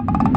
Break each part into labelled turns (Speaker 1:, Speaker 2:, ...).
Speaker 1: you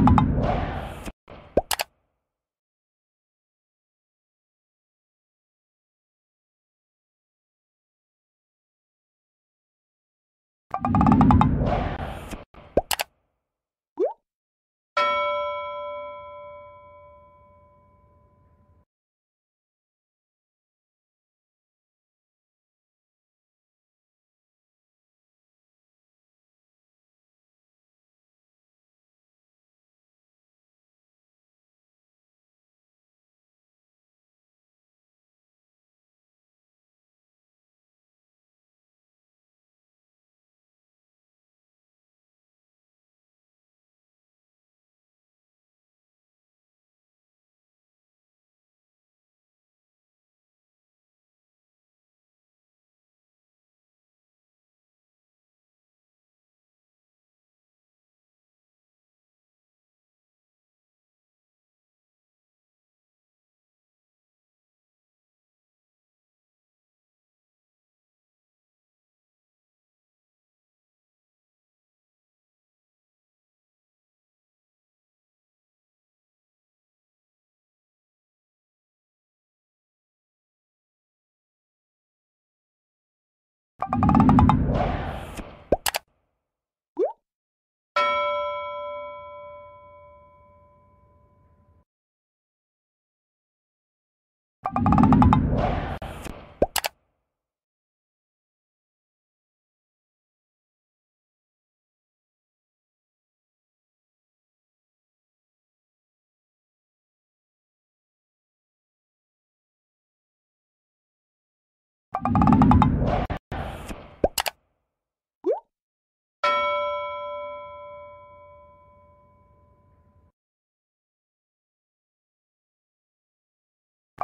Speaker 1: you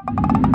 Speaker 1: you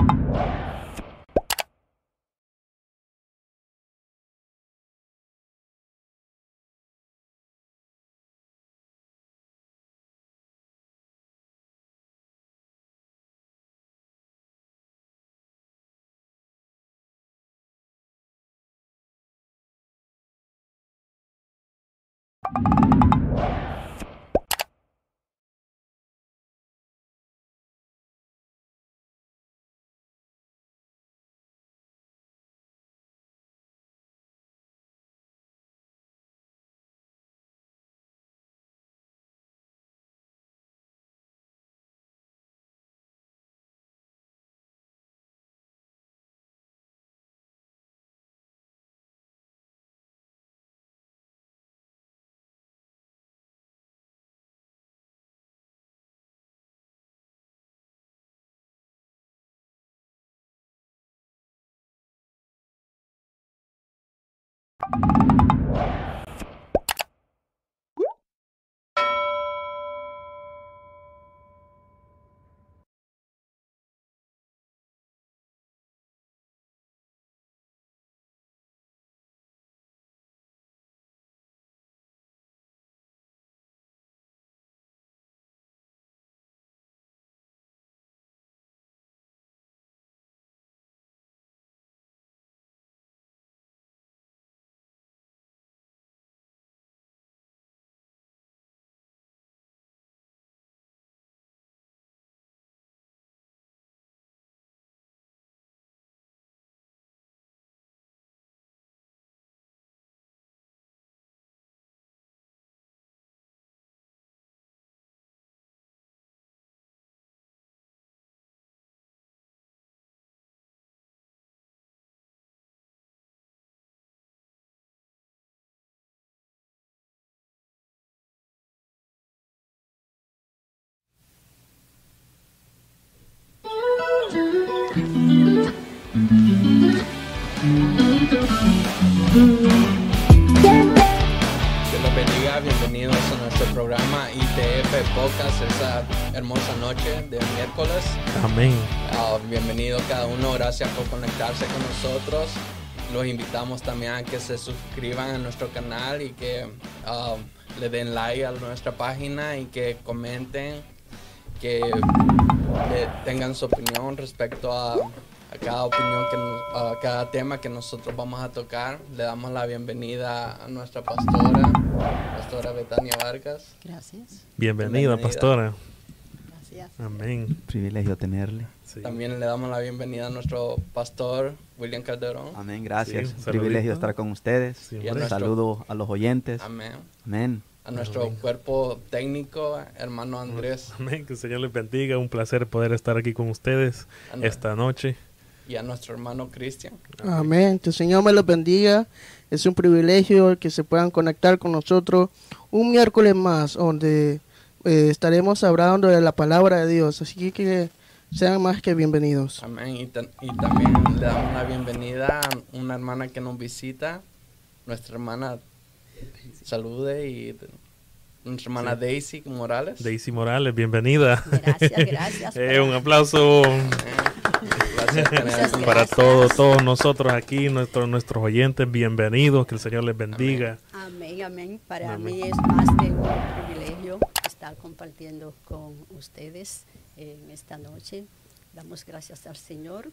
Speaker 1: you Que los bendiga, bienvenidos a nuestro programa ITF Podcast esa hermosa noche de miércoles.
Speaker 2: Amén.
Speaker 1: Ah, bienvenido cada uno, gracias por conectarse con nosotros. Los invitamos también a que se suscriban a nuestro canal y que ah, le den like a nuestra página y que comenten, que tengan su opinión respecto a, a cada opinión que nos- a cada tema que nosotros vamos a tocar. Le damos la bienvenida a nuestra pastora, pastora Betania Vargas.
Speaker 3: Gracias.
Speaker 2: Bienvenida,
Speaker 1: Bienvenida.
Speaker 2: pastora.
Speaker 3: Gracias.
Speaker 2: Amén.
Speaker 4: privilegio tenerle.
Speaker 2: Sí.
Speaker 1: También le damos la bienvenida a nuestro pastor William Calderón.
Speaker 4: Amén, gracias.
Speaker 2: Sí,
Speaker 4: Un
Speaker 2: saludito.
Speaker 4: privilegio estar con ustedes.
Speaker 2: Sí,
Speaker 1: Y a
Speaker 4: Un
Speaker 1: nuestro-
Speaker 4: saludo a los oyentes.
Speaker 1: Amén.
Speaker 4: Amén.
Speaker 1: A nuestro cuerpo técnico, hermano Andrés,
Speaker 2: Amén. Que el Señor les bendiga. Un placer poder estar aquí con ustedes
Speaker 1: Amén.
Speaker 2: esta noche.
Speaker 1: y a nuestro hermano Cristian.
Speaker 5: Amén. Que el Señor me los bendiga. Es un privilegio que se puedan conectar con nosotros un miércoles más, donde eh, estaremos hablando de la palabra de Dios. Así que sean más que bienvenidos.
Speaker 1: Amén. Y, y también le damos la bienvenida a una hermana que nos visita, nuestra hermana Salude y nuestra hermana Daisy Morales.
Speaker 2: Daisy Morales, bienvenida.
Speaker 3: Gracias, gracias.
Speaker 2: Eh, un aplauso.
Speaker 1: Gracias
Speaker 2: para todos, todos nosotros aquí, nuestros nuestros oyentes. Bienvenidos. Que el Señor les bendiga.
Speaker 3: Amén, amén. Para
Speaker 2: Amén.
Speaker 3: mí es más que un privilegio estar compartiendo con ustedes en esta noche. Damos gracias al Señor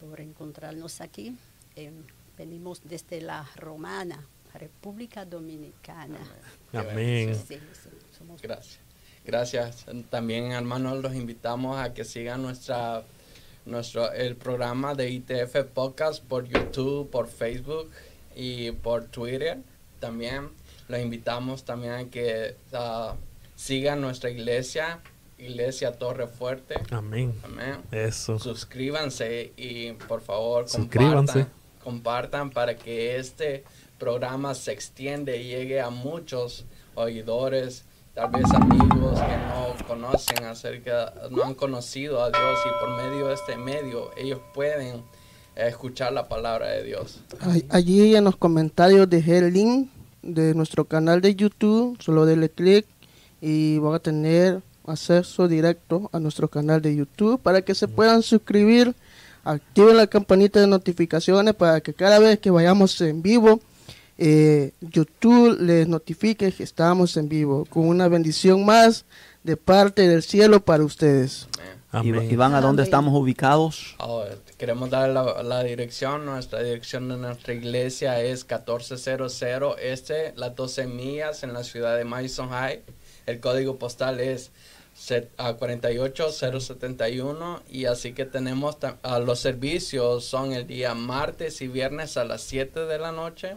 Speaker 3: por encontrarnos aquí. Eh, venimos desde la Romana, República Dominicana.
Speaker 2: Amén.
Speaker 3: Sí, sí, somos
Speaker 1: Gracias. Gracias. También, hermanos, los invitamos a que sigan nuestra nuestro el programa de ITF Podcast por YouTube, por Facebook y por Twitter. También los invitamos también a que ah, sigan nuestra iglesia, Iglesia Torre Fuerte.
Speaker 2: Amén.
Speaker 1: Amén.
Speaker 2: Eso.
Speaker 1: Suscríbanse y por favor
Speaker 2: Suscríbanse.
Speaker 1: compartan, compartan para que este programa se extiende y llegue a muchos oidores, tal vez amigos que no conocen acerca, no han conocido a Dios y por medio de este medio ellos pueden escuchar la palabra de Dios.
Speaker 5: Allí en los comentarios dejé el link de nuestro canal de YouTube. Solo denle clic y van a tener acceso directo a nuestro canal de YouTube para que se puedan suscribir. Activen la campanita de notificaciones para que cada vez que vayamos en vivo, eh, YouTube les notifique que estamos en vivo con una bendición más de parte del cielo para ustedes.
Speaker 1: Amén.
Speaker 4: Iván, ¿a dónde
Speaker 3: Amén.
Speaker 4: estamos ubicados?
Speaker 1: Ahora, queremos dar la, la dirección. Nuestra dirección de nuestra iglesia es 1400 este, las 12 millas en la ciudad de Madison High. El código postal es set- ah, 48071 y así que tenemos ah, los servicios son el día martes y viernes a las 7 de la noche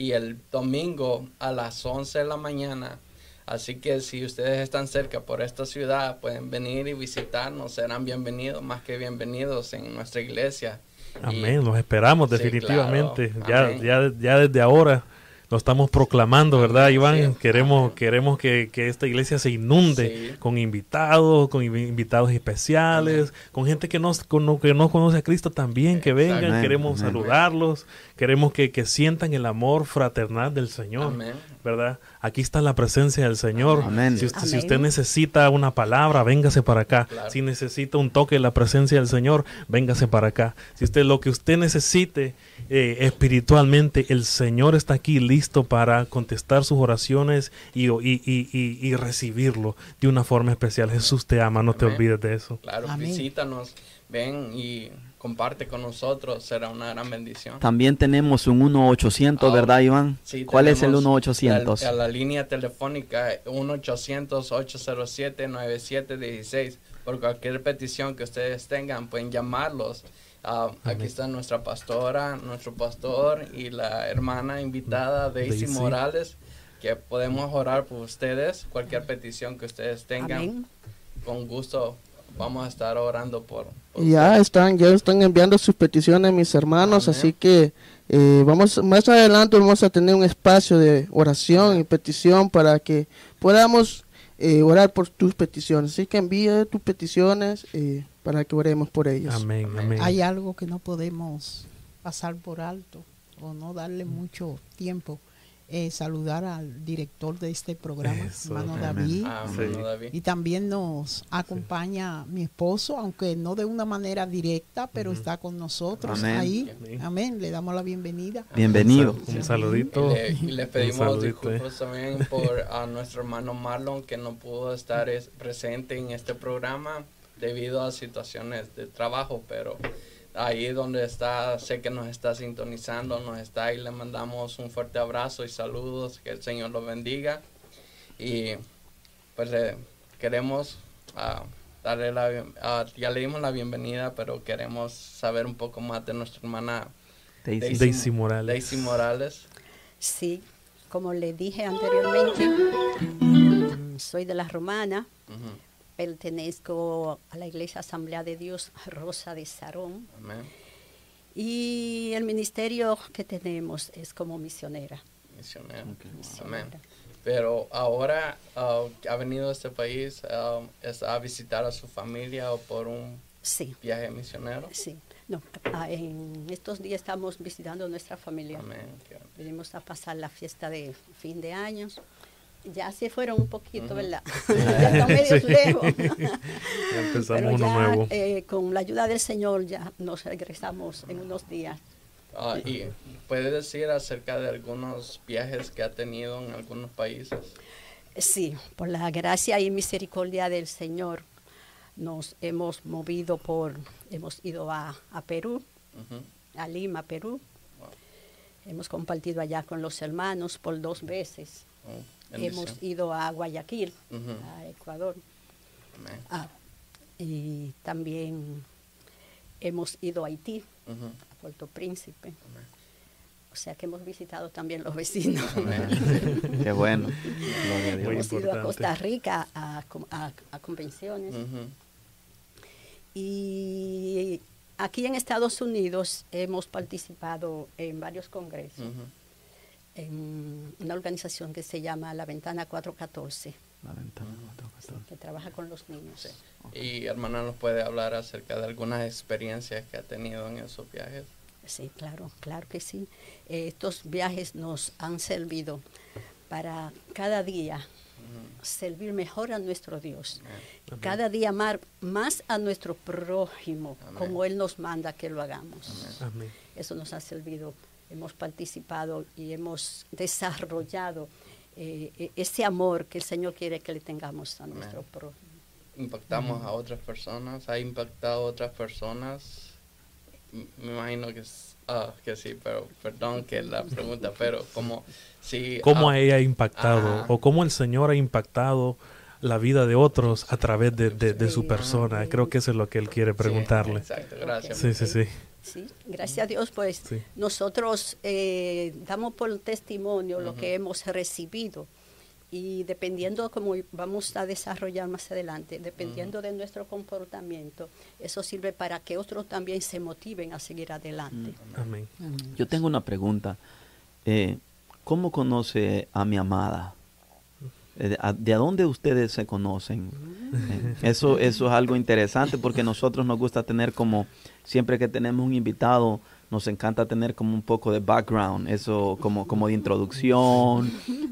Speaker 1: y el domingo a las 11 de la mañana. Así que si ustedes están cerca por esta ciudad, pueden venir y visitarnos, serán bienvenidos, más que bienvenidos en nuestra iglesia. Y-
Speaker 2: Amén. Los esperamos
Speaker 1: Sí,
Speaker 2: definitivamente.
Speaker 1: claro.
Speaker 2: Ya,
Speaker 1: Amén.
Speaker 2: ya, ya desde ahora lo estamos proclamando, ¿verdad,
Speaker 1: Amén,
Speaker 2: Iván?
Speaker 1: sí.
Speaker 2: Queremos,
Speaker 1: Amén.
Speaker 2: queremos que, que esta iglesia se inunde
Speaker 1: Sí.
Speaker 2: con invitados, con invi- invitados especiales, con gente que no, con- que no conoce a Cristo también, que vengan.
Speaker 4: Amén,
Speaker 2: Queremos
Speaker 4: amén.
Speaker 2: saludarlos. Queremos que, que sientan el amor fraternal del Señor.
Speaker 1: Amén.
Speaker 2: ¿verdad? Aquí está la presencia del Señor.
Speaker 4: Amén.
Speaker 2: Si, usted, si
Speaker 3: Amén.
Speaker 2: usted necesita una palabra, véngase para acá.
Speaker 1: Claro.
Speaker 2: Si necesita un toque de la presencia del Señor, véngase para acá. Si usted lo que usted necesite eh, espiritualmente, el Señor está aquí listo para contestar sus oraciones y, y, y, y- y recibirlo de una forma especial. Jesús te ama, no te olvides de eso.
Speaker 1: Claro,
Speaker 3: Amén.
Speaker 1: visítanos, ven y comparte con nosotros, será una gran bendición.
Speaker 4: También tenemos un 1-800,
Speaker 1: Ah,
Speaker 4: ¿verdad, Iván?
Speaker 1: Sí,
Speaker 4: ¿Cuál es el
Speaker 1: tenemos
Speaker 4: 1-800?
Speaker 1: La, la línea telefónica 1-800-807-9716. Por cualquier petición que ustedes tengan, pueden llamarlos. Ah, aquí está nuestra pastora, nuestro pastor y la hermana invitada Daisy,
Speaker 2: Daisy.
Speaker 1: Morales, que podemos orar por ustedes. Cualquier petición que ustedes tengan,
Speaker 3: Amén.
Speaker 1: con gusto vamos a estar orando por,
Speaker 5: ya están, ya están enviando sus peticiones mis hermanos,
Speaker 1: Amén.
Speaker 5: así que eh, vamos más adelante vamos a tener un espacio de oración y petición para que podamos eh, orar por tus peticiones. Así que envíe tus peticiones eh, para que oremos por ellos.
Speaker 2: Amén, amén.
Speaker 6: Hay algo que no podemos pasar por alto o no darle mucho tiempo. Eh, saludar al director de este programa,
Speaker 2: Eso.
Speaker 6: David.
Speaker 1: Ah,
Speaker 2: Sí.
Speaker 1: David.
Speaker 6: Y también nos acompaña mi esposo, aunque no de una manera directa, pero está con nosotros
Speaker 4: Amén.
Speaker 6: ahí.
Speaker 2: Amén.
Speaker 6: Amén. Le damos la bienvenida.
Speaker 4: Bienvenido.
Speaker 2: Un
Speaker 1: Y
Speaker 2: saludito.
Speaker 1: y le pedimos
Speaker 2: saludito, eh.
Speaker 1: disculpas también por a nuestro hermano Marlon que no pudo estar es- presente en este programa debido a situaciones de trabajo, pero ahí donde está, sé que nos está sintonizando, nos está y le mandamos un fuerte abrazo y saludos, que el Señor lo bendiga y pues le queremos ah, darle la, ah, ya le dimos la bienvenida, pero queremos saber un poco más de nuestra hermana
Speaker 4: Daisy.
Speaker 2: Daisy Morales.
Speaker 1: Daisy Morales.
Speaker 3: Sí, como le dije anteriormente, soy de la Romana,
Speaker 1: Ujú.
Speaker 3: Pertenezco a la Iglesia Asamblea de Dios Rosa de Sarón
Speaker 1: Amén.
Speaker 3: y el ministerio que tenemos es como misionera. Misionera.
Speaker 1: Amén. Pero ahora ah, ha venido a este país es a visitar a su familia o por un
Speaker 3: Sí,
Speaker 1: viaje misionero.
Speaker 3: sí. No, ah, en estos días estamos visitando nuestra familia.
Speaker 1: Amén.
Speaker 3: Venimos a pasar la fiesta de fin de años. Ya se fueron un poquito. ¿verdad? ya están medio
Speaker 2: Sí.
Speaker 3: lejos.
Speaker 2: Ya empezamos
Speaker 3: Pero
Speaker 2: uno
Speaker 3: ya,
Speaker 2: nuevo.
Speaker 3: eh, con la ayuda del Señor ya nos regresamos en unos días.
Speaker 1: Ah, y puede decir acerca de algunos viajes que ha tenido en algunos países.
Speaker 3: Sí, por la gracia y misericordia del Señor nos hemos movido por, hemos ido a, a Perú,
Speaker 1: Ujú.
Speaker 3: a Lima, Perú.
Speaker 1: Wow.
Speaker 3: Hemos compartido allá con los hermanos por dos veces.
Speaker 1: Oh,
Speaker 3: Hemos
Speaker 1: bendición.
Speaker 3: ido a Guayaquil, a Ecuador.
Speaker 1: Amén.
Speaker 3: Ah, y también hemos ido a Haití, a Puerto Príncipe.
Speaker 1: Amén.
Speaker 3: O sea que hemos visitado también los vecinos.
Speaker 1: Amén.
Speaker 4: Qué bueno. Gloria a Dios.
Speaker 2: Muy
Speaker 3: hemos ido a. Costa Rica a, a- a convenciones. Y aquí en Estados Unidos hemos participado en varios congresos. En una organización que se llama La Ventana 414,
Speaker 4: La ventana, cuatro, catorce.
Speaker 3: que trabaja con los niños.
Speaker 1: Y hermana nos puede hablar acerca de algunas experiencias que ha tenido en esos viajes.
Speaker 3: Sí, claro, claro que sí. Eh, estos viajes nos han servido para cada día servir mejor a nuestro Dios.
Speaker 1: Amén.
Speaker 3: Cada día amar más a nuestro prójimo,
Speaker 1: Amén.
Speaker 3: como Él nos manda que lo hagamos.
Speaker 2: Amén.
Speaker 3: Eso nos ha servido. Hemos participado y hemos desarrollado eh, e- ese amor que el Señor quiere que le tengamos a nuestro prójimo.
Speaker 1: impactamos a otras personas, ha impactado a otras personas. Me imagino que, ah, que sí, pero perdón que la pregunta, pero como si...
Speaker 2: ¿Cómo
Speaker 1: ah,
Speaker 2: ella ha impactado o cómo el Señor ha impactado la vida de otros a través de, de- de su
Speaker 3: Sí.
Speaker 2: persona? Creo que eso es lo que él quiere
Speaker 1: sí,
Speaker 2: preguntarle.
Speaker 1: exacto, gracias.
Speaker 2: Sí, sí, sí.
Speaker 3: Sí, gracias a Dios, pues
Speaker 2: Sí.
Speaker 3: nosotros eh, damos por testimonio lo que hemos recibido y dependiendo como vamos a desarrollar más adelante, dependiendo de nuestro comportamiento, eso sirve para que otros también se motiven a seguir adelante.
Speaker 2: Amén.
Speaker 4: Yo tengo una pregunta. Eh, ¿Cómo conoce a mi amada? Eh, ¿De a- de dónde ustedes se conocen? Eh, Eso, eso es algo interesante porque nosotros nos gusta tener como, siempre que tenemos un invitado, nos encanta tener como un poco de background, eso como, como de introducción.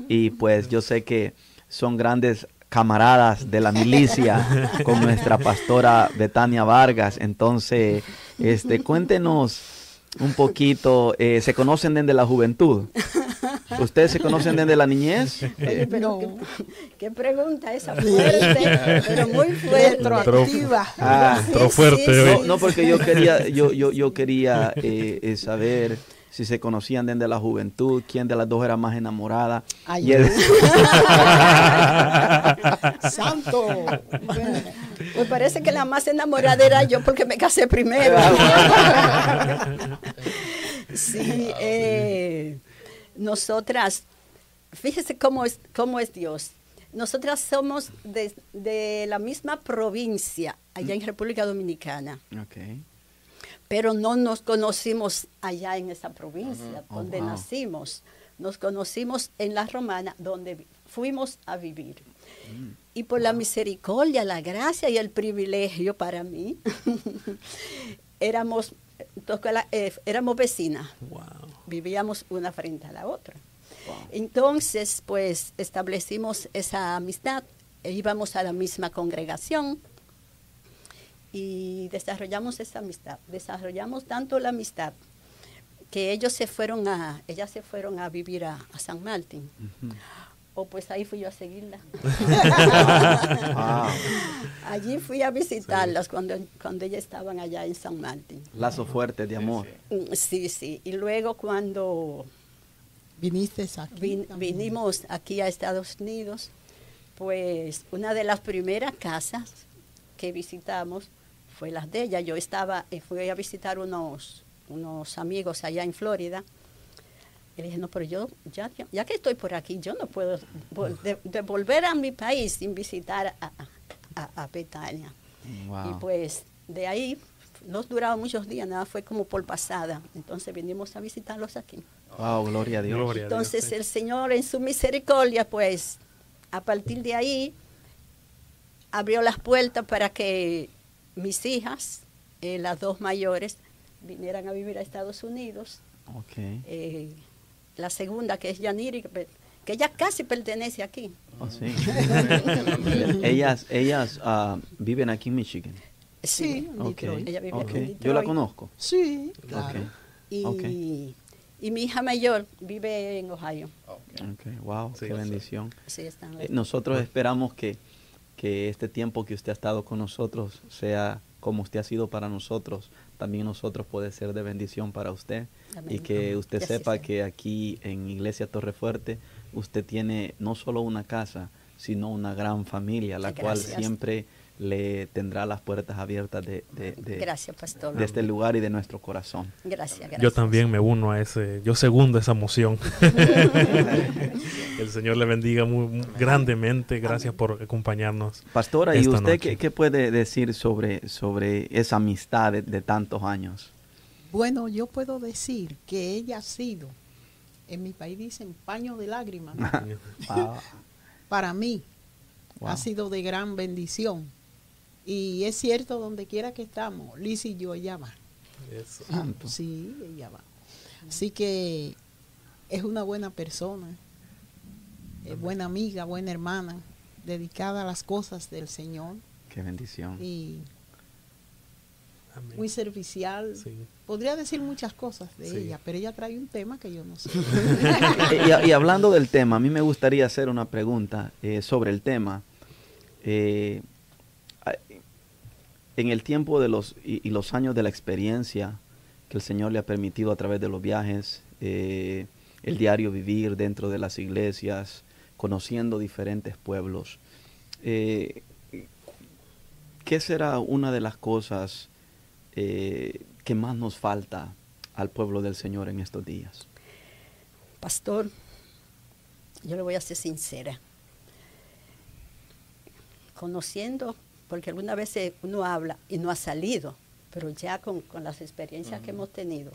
Speaker 4: Y pues yo sé que son grandes camaradas de la milicia con nuestra pastora Betania Vargas. Entonces, este, cuéntenos un poquito, eh, ¿se conocen desde la juventud? ¿Ustedes se conocen desde la niñez?
Speaker 3: Oye, pero
Speaker 6: no.
Speaker 3: qué, qué pregunta esa fuerte, pero muy fuerte.
Speaker 6: Retroactiva.
Speaker 4: Ah,
Speaker 3: Sí,
Speaker 2: fuerte.
Speaker 4: No, no, porque yo quería, yo, yo, yo quería eh, eh, saber si se conocían desde la juventud, quién de las dos era más enamorada.
Speaker 6: Ay,
Speaker 4: Y él-
Speaker 6: Santo.
Speaker 3: Pues parece que la más enamorada era yo porque me casé primero. sí, eh, nosotras, fíjese cómo es, cómo es Dios. Nosotras somos de, de la misma provincia, allá en República Dominicana,
Speaker 4: Ok.
Speaker 3: pero no nos conocimos allá en esa provincia
Speaker 4: Oh,
Speaker 3: donde
Speaker 4: wow.
Speaker 3: nacimos. Nos conocimos en La Romana, donde fuimos a vivir. Y por la misericordia, la gracia y el privilegio para mí, éramos, eh, éramos vecinas. Vivíamos una frente a la otra. Entonces, pues establecimos esa amistad, e íbamos a la misma congregación y desarrollamos esa amistad. Desarrollamos tanto la amistad que ellos se fueron a, ellas se fueron a vivir a, San Martín. O pues ahí fui yo a seguirla. Allí fui a visitarlas cuando, cuando ellas estaban allá en San Martín.
Speaker 4: Lazo fuerte de amor.
Speaker 3: Sí, sí. Y luego cuando
Speaker 6: viniste aquí,
Speaker 3: vinimos aquí a Estados Unidos, pues una de las primeras casas que visitamos fue las de ella. Yo estaba, eh, fui a visitar unos, unos amigos allá en Florida. Y le dije, no, pero yo, ya, ya que estoy por aquí, yo no puedo volver a mi país sin visitar a, a, Betania. Y pues de ahí no duraba muchos días, nada, fue como por pasada. Entonces vinimos a visitarlos aquí.
Speaker 4: Wow, gloria a Dios.
Speaker 3: Entonces el Señor en su misericordia, pues a partir de ahí abrió las puertas para que mis hijas, eh, las dos mayores, vinieran a vivir a Estados Unidos.
Speaker 4: Okay.
Speaker 3: Eh, la segunda, que es Yaniri, que ella casi pertenece aquí.
Speaker 4: Oh, sí. ellas ellas uh, viven aquí en Michigan.
Speaker 3: Sí,
Speaker 4: okay. ella vive okay. en Detroit. Yo la conozco.
Speaker 3: Sí, claro. Y, y, mi hija mayor vive en Ohio.
Speaker 4: Okay. Wow, qué bendición.
Speaker 3: Sí, están
Speaker 4: eh, nosotros esperamos que que este tiempo que usted ha estado con nosotros sea como usted ha sido para nosotros, también nosotros puede ser de bendición para usted. Y que usted sepa que aquí en Iglesia Torrefuerte usted tiene no solo una casa, sino una gran familia, la cual siempre le tendrá las puertas abiertas de, de, de, este lugar y de nuestro corazón.
Speaker 3: Gracias,
Speaker 2: Yo también me uno a ese, yo segundo esa moción. el Señor le bendiga muy, grandemente. Gracias por acompañarnos.
Speaker 4: Pastora, ¿y usted qué, puede decir sobre, sobre esa amistad de, tantos años?
Speaker 6: Bueno, yo puedo decir que ella ha sido, en mi país dicen paño de lágrimas. Para mí ha sido de gran bendición y es cierto, donde quiera que estamos, Liz y yo, ella va. Sí, ella va. Así que es una buena persona, es buena amiga, buena hermana, dedicada a las cosas del Señor.
Speaker 4: Qué bendición.
Speaker 6: Y muy servicial. Podría decir muchas cosas de ella, pero ella trae un tema que yo no sé.
Speaker 4: y, hablando del tema, a mí me gustaría hacer una pregunta eh, sobre el tema. Eh, en el tiempo de los, y, los años de la experiencia que el Señor le ha permitido a través de los viajes, eh, el diario vivir dentro de las iglesias, conociendo diferentes pueblos, eh, ¿qué será una de las cosas eh, que más nos falta al pueblo del Señor en estos días?
Speaker 3: Pastor, yo le voy a ser sincera. Conociendo porque algunas veces uno habla y no ha salido, pero ya con, las experiencias que hemos tenido,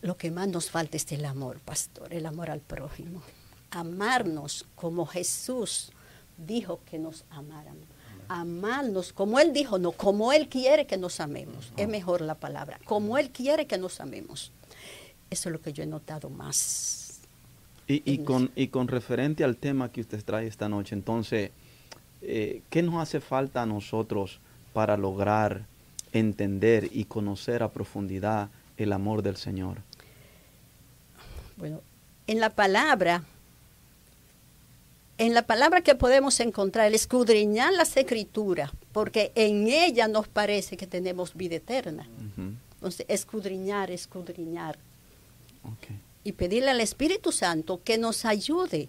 Speaker 3: lo que más nos falta es el amor, pastor, el amor al prójimo. Amarnos como Jesús dijo que nos amáramos. Amarnos como Él dijo, no, como Él quiere que nos amemos. Es mejor la palabra, como Él quiere que nos amemos. Eso es lo que yo he notado más.
Speaker 4: Y, con, y con referente al tema que usted trae esta noche, entonces, eh, ¿qué nos hace falta a nosotros para lograr entender y conocer a profundidad el amor del Señor?
Speaker 3: Bueno, en la palabra, en la palabra que podemos encontrar, el escudriñar las escrituras, porque en ella nos parece que tenemos vida eterna. Entonces, escudriñar, escudriñar. Y pedirle al Espíritu Santo que nos ayude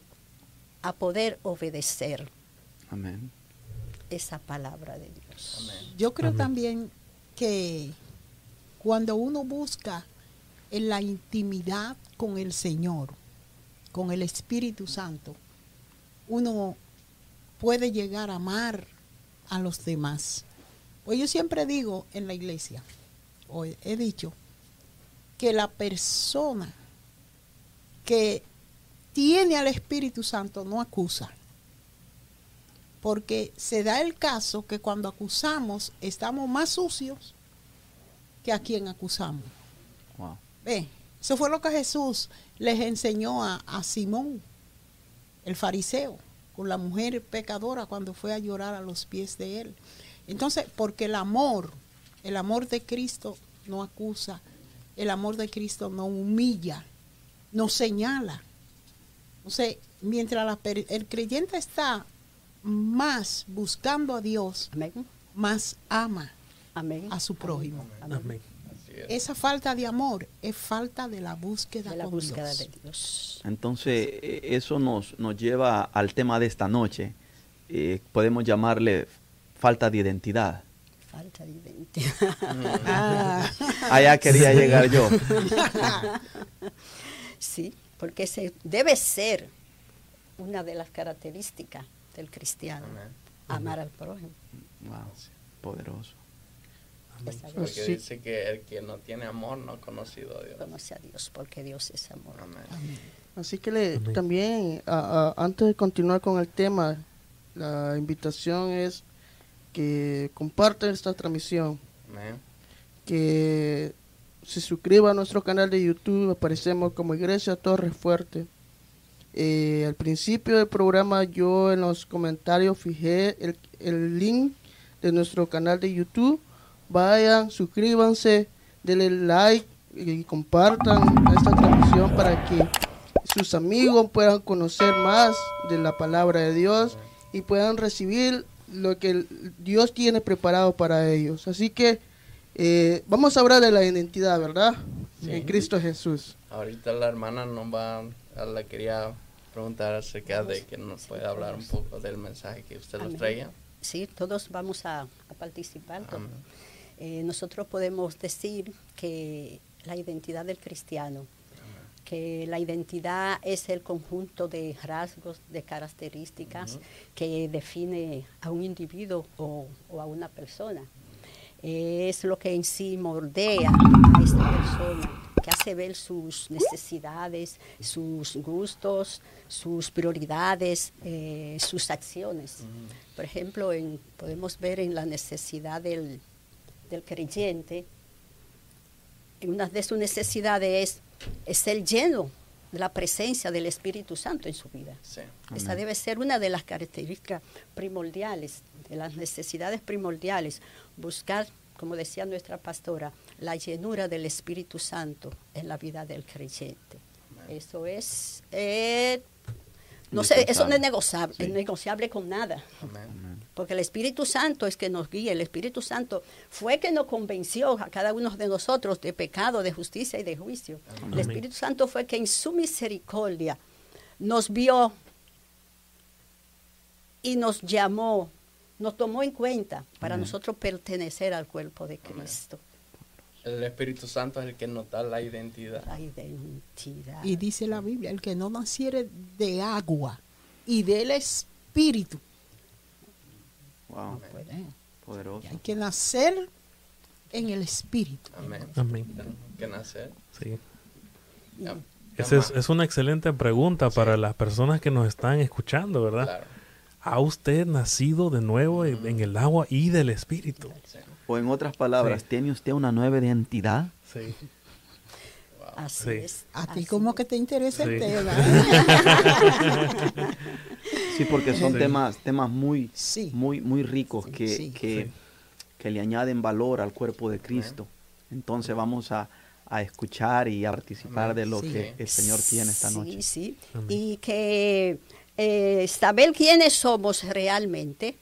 Speaker 3: a poder obedecer.
Speaker 4: Amén.
Speaker 3: Esa palabra de Dios.
Speaker 6: Yo creo también que cuando uno busca en la intimidad con el Señor, con el Espíritu Santo, uno puede llegar a amar a los demás. Pues yo siempre digo en la iglesia, o he dicho, que la persona que tiene al Espíritu Santo no acusa. Porque se da el caso que cuando acusamos estamos más sucios que a quien acusamos.
Speaker 4: Wow.
Speaker 6: Ve, eso fue lo que Jesús les enseñó a, a Simón, el fariseo, con la mujer pecadora cuando fue a llorar a los pies de él. Entonces, porque el amor, el amor de Cristo no acusa, el amor de Cristo no humilla, no señala. Entonces, mientras la per- el creyente está más buscando a Dios,
Speaker 3: Amén.
Speaker 6: más ama
Speaker 3: Amén.
Speaker 6: a su prójimo.
Speaker 2: Amén.
Speaker 6: Esa falta de amor es falta de la búsqueda
Speaker 3: De la
Speaker 6: con
Speaker 3: búsqueda
Speaker 6: Dios.
Speaker 3: de Dios.
Speaker 4: Entonces, eh, eso nos, nos lleva al tema de esta noche. Eh, podemos llamarle falta de identidad.
Speaker 3: Falta de identidad.
Speaker 6: Ah,
Speaker 4: Allá quería llegar yo.
Speaker 3: sí, porque se debe ser una de las características del cristiano,
Speaker 1: Amén.
Speaker 3: amar al prójimo.
Speaker 4: Wow, poderoso.
Speaker 1: Porque dice que el que no tiene amor no ha conocido a Dios.
Speaker 3: conoce a Dios, porque Dios es amor.
Speaker 1: Amén.
Speaker 5: Así que le,
Speaker 2: Amén.
Speaker 5: también, a- a- antes de continuar con el tema, la invitación es que compartan esta transmisión,
Speaker 1: Amén.
Speaker 5: que se suscriban a nuestro canal de YouTube, aparecemos como Iglesia Torres Fuerte. Eh, al principio del programa yo en los comentarios fijé el, el link de nuestro canal de YouTube. Vayan, suscríbanse, denle like y compartan esta transmisión para que sus amigos puedan conocer más de la palabra de Dios y puedan recibir lo que Dios tiene preparado para ellos. Así que eh, vamos a hablar de la identidad, ¿verdad?
Speaker 1: Sí.
Speaker 5: En Cristo Jesús.
Speaker 1: Ahorita la hermana nos va, la quería preguntar acerca de que nos
Speaker 3: Sí,
Speaker 1: puede hablar un poco del mensaje que usted nos traía.
Speaker 3: Sí, todos vamos a, a participar. Eh, nosotros podemos decir que la identidad del cristiano, que la identidad es el conjunto de rasgos, de características que define a un individuo o, o a una persona. Eh, es lo que en sí moldea a esta persona, que hace ver sus necesidades, sus gustos, sus prioridades, eh, sus acciones. Por ejemplo, en- podemos ver en la necesidad del, del creyente, en una de sus necesidades es, es ser lleno de la presencia del Espíritu Santo en su vida.
Speaker 1: Sí.
Speaker 3: Esa debe ser una de las características primordiales, de las necesidades primordiales, buscar, como decía nuestra pastora, la llenura del Espíritu Santo en la vida del creyente. Eso es, eh, no sé, eso no es negociable,
Speaker 4: Sí.
Speaker 3: es negociable con nada.
Speaker 1: Amén.
Speaker 3: Porque el Espíritu Santo es que nos guía, el Espíritu Santo fue que nos convenció a cada uno de nosotros de pecado, de justicia y de juicio. El. Espíritu Santo fue que en su misericordia nos vio y nos llamó, nos tomó en cuenta para
Speaker 4: Amén.
Speaker 3: nosotros pertenecer al cuerpo de Cristo.
Speaker 1: El Espíritu Santo es el que nos da la identidad.
Speaker 3: La identidad.
Speaker 6: y dice la Biblia, el que no naciere de agua y del Espíritu,
Speaker 4: Wow,
Speaker 6: puede.
Speaker 4: poderoso.
Speaker 6: Y hay que nacer en el Espíritu.
Speaker 1: Amén.
Speaker 2: Amén.
Speaker 1: Que nacer.
Speaker 2: Sí. Esa es, es una excelente pregunta para las personas que nos están escuchando, ¿verdad?
Speaker 1: Claro.
Speaker 2: ¿Ha usted nacido de nuevo en, en el agua y del Espíritu?
Speaker 1: Sí.
Speaker 4: O en otras palabras,
Speaker 2: Sí.
Speaker 4: ¿tiene usted una nueva identidad?
Speaker 2: Sí.
Speaker 3: Así
Speaker 2: Sí.
Speaker 3: es.
Speaker 6: A ti
Speaker 3: así
Speaker 6: como que te interesa el tema.
Speaker 4: Sí, porque son
Speaker 2: Sí.
Speaker 4: temas temas muy
Speaker 6: Sí.
Speaker 4: muy muy ricos que,
Speaker 6: Sí.
Speaker 4: que,
Speaker 2: Sí.
Speaker 4: que le añaden valor al cuerpo de Cristo. Entonces vamos a, a escuchar y a participar de lo
Speaker 6: Sí.
Speaker 4: que el Señor tiene esta noche.
Speaker 3: Sí, sí.
Speaker 2: Amén.
Speaker 3: Y que eh, saber quiénes somos realmente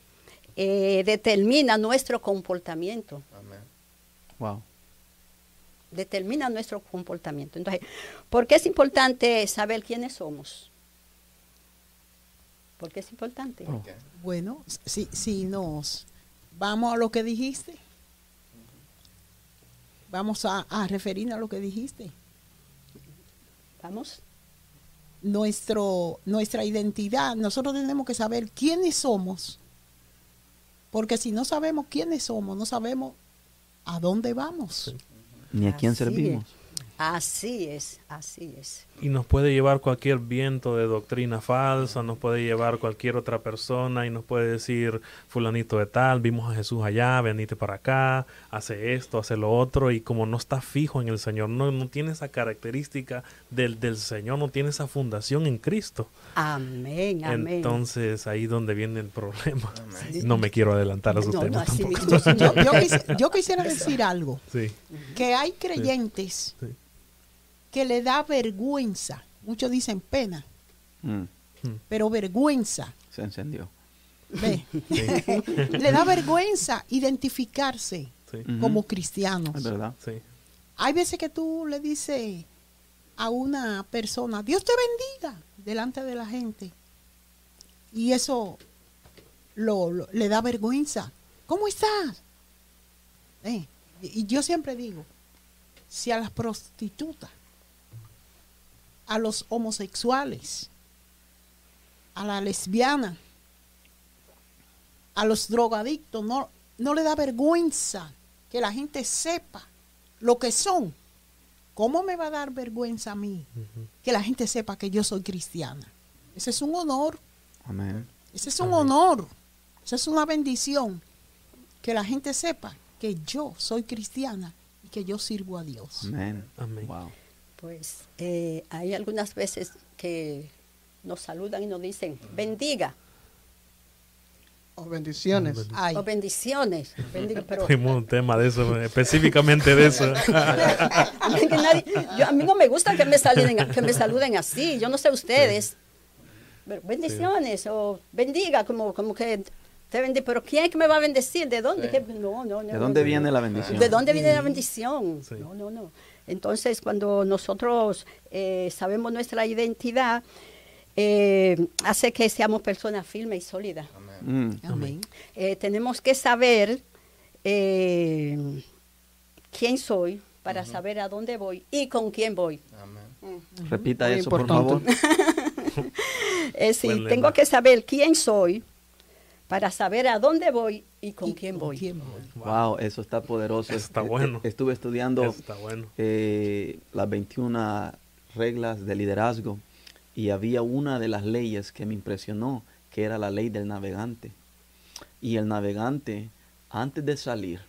Speaker 3: eh, determina nuestro comportamiento.
Speaker 1: Amén.
Speaker 4: Wow.
Speaker 3: Determina nuestro comportamiento. Entonces, ¿por qué es importante saber quiénes somos? ¿Por qué es importante?
Speaker 4: Oh.
Speaker 6: Bueno, si, si nos vamos a lo que dijiste, vamos a, a referirnos a lo que dijiste.
Speaker 3: Vamos.
Speaker 6: Nuestro, nuestra identidad, nosotros tenemos que saber quiénes somos, porque si no sabemos quiénes somos, no sabemos a dónde vamos.
Speaker 4: Ni a quién
Speaker 3: Así es. Así es, así es.
Speaker 2: Y nos puede llevar cualquier viento de doctrina falsa, nos puede llevar cualquier otra persona y nos puede decir, fulanito de tal, vimos a Jesús allá, venite para acá, hace esto, hace lo otro, y como no está fijo en el Señor, no, no tiene esa característica del, del Señor, no tiene esa fundación en Cristo.
Speaker 3: Amén, amén.
Speaker 2: Entonces ahí donde viene el problema. No me quiero adelantar a su
Speaker 3: No, no,
Speaker 2: tema tampoco.
Speaker 3: mismo.
Speaker 6: Yo, yo quisi- yo quisiera decir algo,
Speaker 2: Sí,
Speaker 6: que hay creyentes
Speaker 2: sí.
Speaker 6: Que le da vergüenza, muchos dicen pena,
Speaker 4: Mm,
Speaker 6: pero vergüenza,
Speaker 4: se encendió.
Speaker 6: ve, le da vergüenza identificarse
Speaker 2: Sí,
Speaker 6: como cristianos.
Speaker 4: Es verdad.
Speaker 2: sí.
Speaker 6: Hay veces que tú le dices a una persona, Dios te bendiga, delante de la gente. Y eso lo, lo- le da vergüenza. ¿Cómo estás? Eh, y y yo siempre digo, si a las prostitutas, a los homosexuales, a la lesbiana, a los drogadictos, no, no le da vergüenza que la gente sepa lo que son. ¿Cómo me va a dar vergüenza a mí que la gente sepa que yo soy cristiana? Ese es un honor,
Speaker 4: Amén.
Speaker 6: ese es un honor, esa es una bendición. Que la gente sepa que yo soy cristiana y que yo sirvo a Dios.
Speaker 4: Amén.
Speaker 2: Amén.
Speaker 4: Wow.
Speaker 3: Pues eh, hay algunas veces que nos saludan y nos dicen, bendiga
Speaker 5: O bendiciones.
Speaker 6: Ay,
Speaker 3: o bendiciones. bendiga", pero
Speaker 2: Tuvimos un tema de eso, específicamente de eso.
Speaker 3: a mí, que nadie- yo- a mí no me gusta que me, saluden, que me saluden así, yo no sé ustedes. Pero bendiciones o bendiga, como, como que te bendiga. Pero ¿quién es que me va a bendecir? ¿De dónde?
Speaker 1: Sí.
Speaker 3: No, no, no,
Speaker 4: ¿De dónde
Speaker 3: no.
Speaker 4: viene la bendición?
Speaker 3: ¿De dónde viene la bendición?
Speaker 2: Sí.
Speaker 3: No, no, no. Entonces, cuando nosotros eh, sabemos nuestra identidad, eh, hace que seamos personas firmes y sólidas.
Speaker 1: Amén.
Speaker 4: Mm,
Speaker 6: amén.
Speaker 3: Eh, tenemos que saber eh, quién soy para saber a dónde voy y con quién voy.
Speaker 1: Amén.
Speaker 4: Repita
Speaker 5: Muy
Speaker 4: eso, por favor.
Speaker 2: lema.
Speaker 3: tengo que saber quién soy para saber a dónde voy y con
Speaker 6: ¿Y
Speaker 3: quién
Speaker 6: con
Speaker 3: voy.
Speaker 6: quién voy?
Speaker 4: Wow, eso está poderoso.
Speaker 2: Eso está bueno.
Speaker 4: Estuve estudiando
Speaker 2: Eso está bueno.
Speaker 4: eh, las 21 reglas de liderazgo y había una de las leyes que me impresionó, que era la ley del navegante. Y el navegante, antes de salir,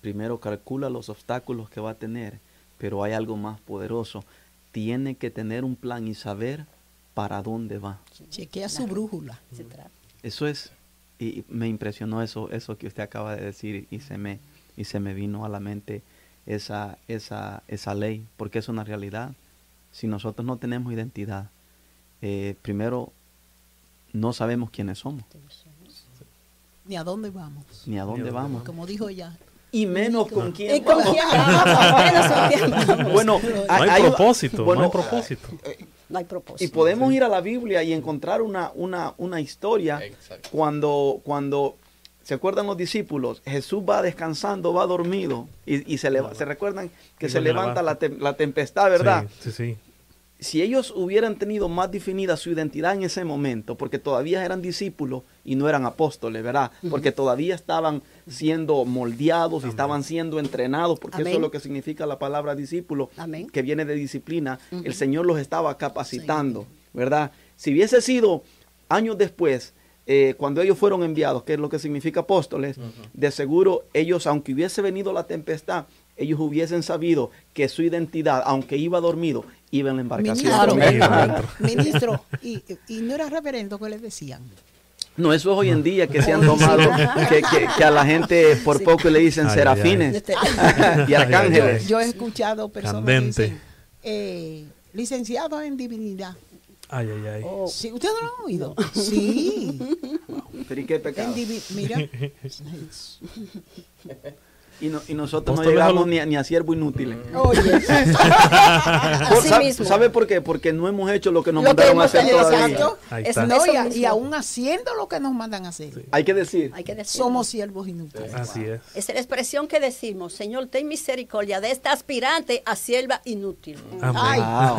Speaker 4: primero calcula los obstáculos que va a tener, pero hay algo más poderoso. Tiene que tener un plan y saber para dónde va.
Speaker 6: Chequea su brújula.
Speaker 4: Eso es, y me impresionó eso, eso que usted acaba de decir y se me, y se me vino a la mente esa, esa, esa ley, porque es una realidad. Si nosotros no tenemos identidad, eh, primero no sabemos quiénes somos,
Speaker 6: Ni a dónde vamos.
Speaker 4: ni a dónde
Speaker 2: dónde
Speaker 4: vamos,
Speaker 6: Como dijo ella.
Speaker 4: y menos con
Speaker 3: ¿Y
Speaker 4: quién vamos. Bueno,
Speaker 2: No hay propósito,
Speaker 4: bueno,
Speaker 2: no hay propósito.
Speaker 3: No hay propósito.
Speaker 4: Y podemos ir a la Biblia y encontrar una, una, una historia
Speaker 1: Exacto.
Speaker 4: cuando, cuando se acuerdan los discípulos, Jesús va descansando, va dormido y, y se, leva- se recuerdan que
Speaker 2: Y
Speaker 4: se levanta la, la tempestad, ¿verdad?
Speaker 2: Sí, sí, sí.
Speaker 4: Si ellos hubieran tenido más definida su identidad en ese momento, porque todavía eran discípulos y no eran apóstoles, ¿verdad? Porque todavía estaban siendo moldeados y estaban siendo entrenados, porque eso
Speaker 3: Amén.
Speaker 4: es lo que significa la palabra discípulo,
Speaker 3: Amén.
Speaker 4: que viene de disciplina. El Señor los estaba capacitando, ¿verdad? Si hubiese sido años después, eh, cuando ellos fueron enviados, que es lo que significa apóstoles, de seguro ellos, aunque hubiese venido la tempestad, ellos hubiesen sabido que su identidad, aunque iba dormido, iba en la embarcación.
Speaker 6: Ministro, y, y no era reverendo que le decían.
Speaker 4: No, eso es hoy en día que se han tomado, que, que- que a la gente por poco le dicen
Speaker 2: Ay, ay,
Speaker 4: serafines y arcángeles.
Speaker 6: Yo he escuchado personas que
Speaker 2: Candente.
Speaker 6: dicen, eh, licenciado en divinidad.
Speaker 2: Ay, ay, ay.
Speaker 3: Oh,
Speaker 6: Sí, ¿Ustedes no lo han oído? Sí.
Speaker 4: Pero ¿y qué pecado?
Speaker 6: En mira,
Speaker 4: Y, no- y nosotros no llegamos ni, a- ni a siervo inútiles.
Speaker 3: Así
Speaker 4: ¿sabe,
Speaker 3: mismo.
Speaker 4: ¿Sabe por qué? Porque no hemos hecho lo que nos
Speaker 3: Lo que
Speaker 4: mandaron a hacer
Speaker 3: que
Speaker 4: todavía.
Speaker 2: está.
Speaker 6: no, y, y aún haciendo lo que nos mandan a hacer.
Speaker 4: Hay que decir.
Speaker 3: hay que.
Speaker 6: Somos siervos inútiles.
Speaker 2: Así es.
Speaker 3: Esa es la expresión que decimos, Señor, ten misericordia de esta aspirante a sierva inútil.
Speaker 2: Amén.
Speaker 6: Ay,
Speaker 4: Wow.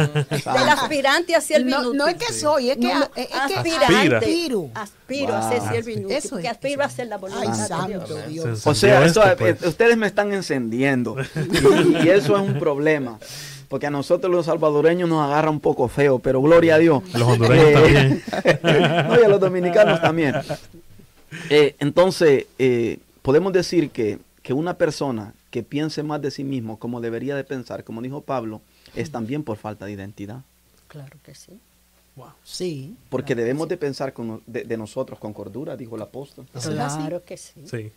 Speaker 3: Del aspirante a sierva
Speaker 6: no,
Speaker 3: inútil.
Speaker 6: no es que soy, es que,
Speaker 3: No,
Speaker 6: es que
Speaker 3: aspirante.
Speaker 6: aspiro.
Speaker 3: Aspiro a ser
Speaker 4: Wow.
Speaker 3: siervo inútil.
Speaker 6: Eso es,
Speaker 3: aspiro a hacer la
Speaker 6: Ay,
Speaker 3: voluntad de
Speaker 6: santo
Speaker 3: Dios.
Speaker 4: O sea,
Speaker 2: esto, pues.
Speaker 4: Ustedes me están encendiendo y, y eso es un problema. porque a nosotros los salvadoreños nos agarra un poco feo, pero gloria a Dios.
Speaker 2: Los hondureños
Speaker 4: Eh,
Speaker 2: también.
Speaker 4: no, y a los dominicanos también. Eh, entonces, eh, podemos decir que, que una persona que piense más de sí mismo como debería de pensar, como dijo Pablo, es también por falta de identidad.
Speaker 3: Claro que sí.
Speaker 6: Sí.
Speaker 4: Porque
Speaker 6: claro
Speaker 4: debemos
Speaker 6: sí.
Speaker 4: de pensar con- de, de nosotros con cordura, dijo el apóstol.
Speaker 3: Claro que sí.
Speaker 2: Sí.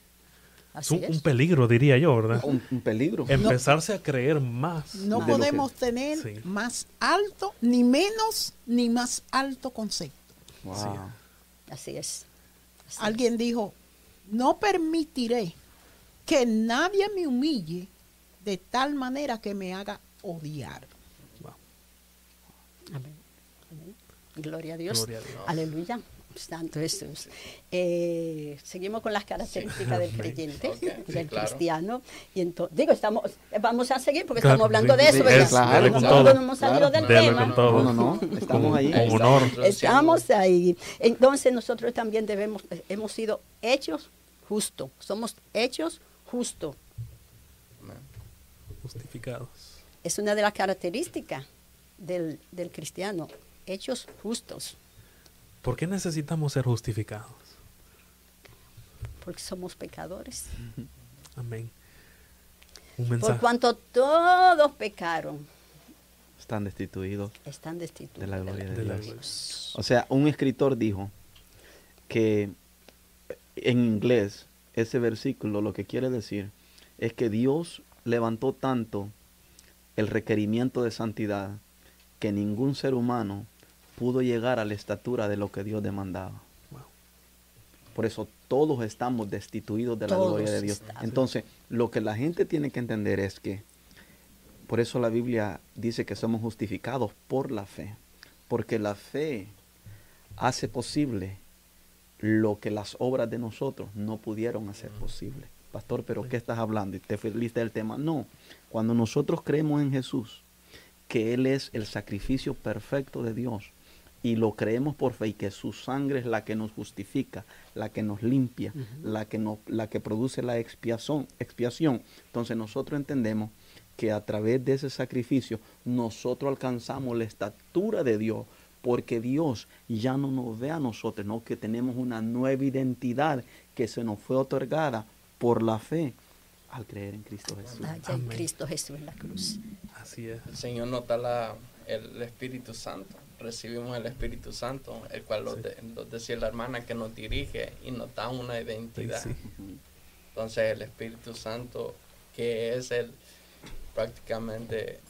Speaker 2: Es
Speaker 3: Así
Speaker 2: un,
Speaker 3: es.
Speaker 2: un peligro, diría yo, ¿verdad?
Speaker 4: Un, un peligro.
Speaker 2: Empezarse a creer más.
Speaker 6: No
Speaker 4: que-
Speaker 6: podemos tener
Speaker 2: Sí.
Speaker 6: más alto, ni menos, ni más alto concepto.
Speaker 4: Wow.
Speaker 3: Así es. Así
Speaker 6: Alguien dijo, no permitiré que nadie me humille de tal manera que me haga odiar.
Speaker 3: es. Amén. Amén. Gloria a Dios.
Speaker 2: Gloria a Dios.
Speaker 3: Aleluya. Santo Jesús. Eh, seguimos con las características del creyente,
Speaker 1: sí,
Speaker 3: del
Speaker 1: claro.
Speaker 3: cristiano. Y entonces, digo, estamos, vamos a seguir porque
Speaker 2: Claro,
Speaker 3: estamos hablando
Speaker 2: sí,
Speaker 3: de eso,
Speaker 2: sí,
Speaker 3: ¿verdad?
Speaker 4: es, claro,
Speaker 3: Nosotros
Speaker 2: claro,
Speaker 3: no hemos salido
Speaker 4: claro.
Speaker 3: del tema.
Speaker 2: con todo.
Speaker 4: No, no, no, estamos ahí.
Speaker 2: Con honor.
Speaker 3: Estamos ahí. Entonces nosotros también debemos, hemos sido hechos justos. Somos hechos justos.
Speaker 2: Justificados.
Speaker 3: Es una de las características del, del cristiano. Hechos justos.
Speaker 2: ¿Por qué necesitamos ser justificados?
Speaker 3: Porque somos pecadores.
Speaker 2: Amén. Un
Speaker 3: Por
Speaker 2: mensaje.
Speaker 3: cuanto todos pecaron,
Speaker 4: Están destituidos.
Speaker 3: están destituidos
Speaker 4: De la gloria de
Speaker 2: De la
Speaker 3: Dios.
Speaker 4: O sea, un escritor dijo que en inglés ese versículo lo que quiere decir es que Dios levantó tanto el requerimiento de santidad que ningún ser humano pudo llegar a la estatura de lo que Dios demandaba.
Speaker 2: Wow.
Speaker 4: Por eso todos estamos destituidos de la
Speaker 3: Todos
Speaker 4: gloria de Dios.
Speaker 3: estamos.
Speaker 4: Entonces, lo que la gente tiene que entender es que por eso la Biblia dice que somos justificados por la fe, porque la fe hace posible lo que las obras de nosotros no pudieron hacer posible. Pastor, pero ¿qué estás hablando? ¿Y te fuiste del tema? No, cuando nosotros creemos en Jesús, que Él es el sacrificio perfecto de Dios, y lo creemos por fe y que su sangre es la que nos justifica, la que nos limpia, la, que nos, la que produce la expiación, expiación. Entonces nosotros entendemos que a través de ese sacrificio nosotros alcanzamos la estatura de Dios, porque Dios ya no nos ve a nosotros, no que tenemos una nueva identidad que se nos fue otorgada por la fe al creer en Cristo Jesús.
Speaker 3: Allá en. Cristo Jesús en la cruz.
Speaker 2: Así es.
Speaker 1: El Señor nos da la, el Espíritu Santo. Recibimos el Espíritu Santo, el cual lo,
Speaker 2: Sí.
Speaker 1: de- lo decía la hermana que nos dirige y nos da una identidad.
Speaker 2: Sí.
Speaker 1: Entonces el Espíritu Santo, que es el prácticamente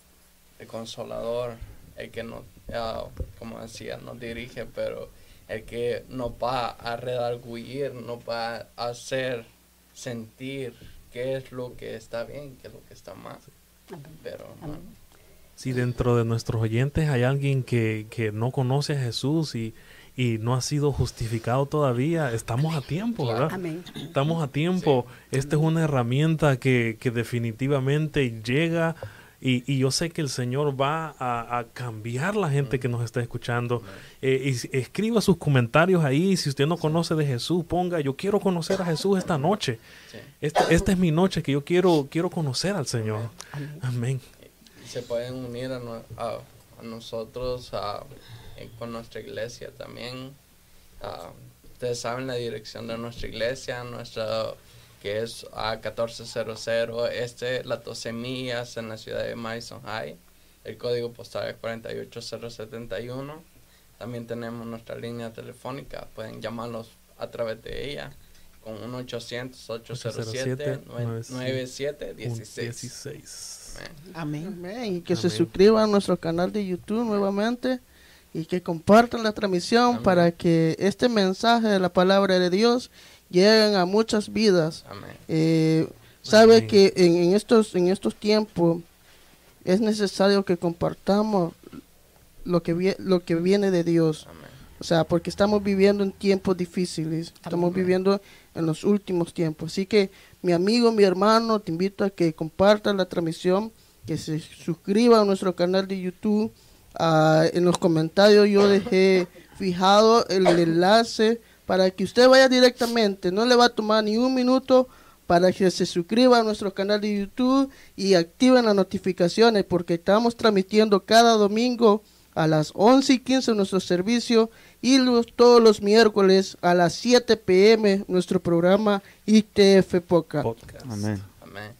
Speaker 1: el consolador, el que nos, ah, como decía, nos dirige, pero el que nos va a redarguir, nos va a hacer sentir qué es lo que está bien, qué es lo que está mal. Pero
Speaker 3: Amén.
Speaker 2: Si dentro de nuestros oyentes hay alguien que, que no conoce a Jesús y, y no ha sido justificado todavía, estamos a tiempo. ¿verdad?
Speaker 3: Amén.
Speaker 2: Estamos a tiempo. Esta es una herramienta que, que definitivamente llega y, y yo sé que el Señor va a, a cambiar la gente que nos está escuchando. Eh, y escriba sus comentarios ahí. Si usted no conoce de Jesús, ponga, yo quiero conocer a Jesús esta noche.
Speaker 1: Sí.
Speaker 2: Esta, esta es mi noche que yo quiero, quiero conocer al Señor. Amén.
Speaker 1: Se pueden unir a, no- a- a nosotros a- con nuestra iglesia también. Ustedes saben la dirección de nuestra iglesia, nuestra que es a 1400 este, las 12 millas en la ciudad de Madison High. El código postal es 48071. También tenemos nuestra línea telefónica, pueden llamarnos a través de ella con 1-800-807-9716.
Speaker 2: 16.
Speaker 6: Amén.
Speaker 5: Amén. Y que se suscriban a nuestro canal de YouTube nuevamente y que compartan la transmisión
Speaker 1: Amén.
Speaker 5: para que este mensaje de la palabra de Dios llegue a muchas vidas.
Speaker 1: Amén.
Speaker 5: Eh, sabe
Speaker 2: Amén.
Speaker 5: que en, en estos en estos tiempos es necesario que compartamos lo que vie- lo que viene de Dios.
Speaker 1: Amén.
Speaker 5: O sea, porque estamos viviendo en tiempos difíciles, estamos viviendo en los últimos tiempos. Así que, mi amigo, mi hermano, te invito a que compartas la transmisión, que se suscriba a nuestro canal de YouTube. Ah, en los comentarios yo dejé fijado el enlace para que usted vaya directamente. No le va a tomar ni un minuto para que se suscriban a nuestro canal de YouTube y activen las notificaciones porque estamos transmitiendo cada domingo a las 11 y 15 nuestro servicio y todos los miércoles a las 7 pm nuestro programa ITF Podcast.
Speaker 4: Amén.
Speaker 1: Amén.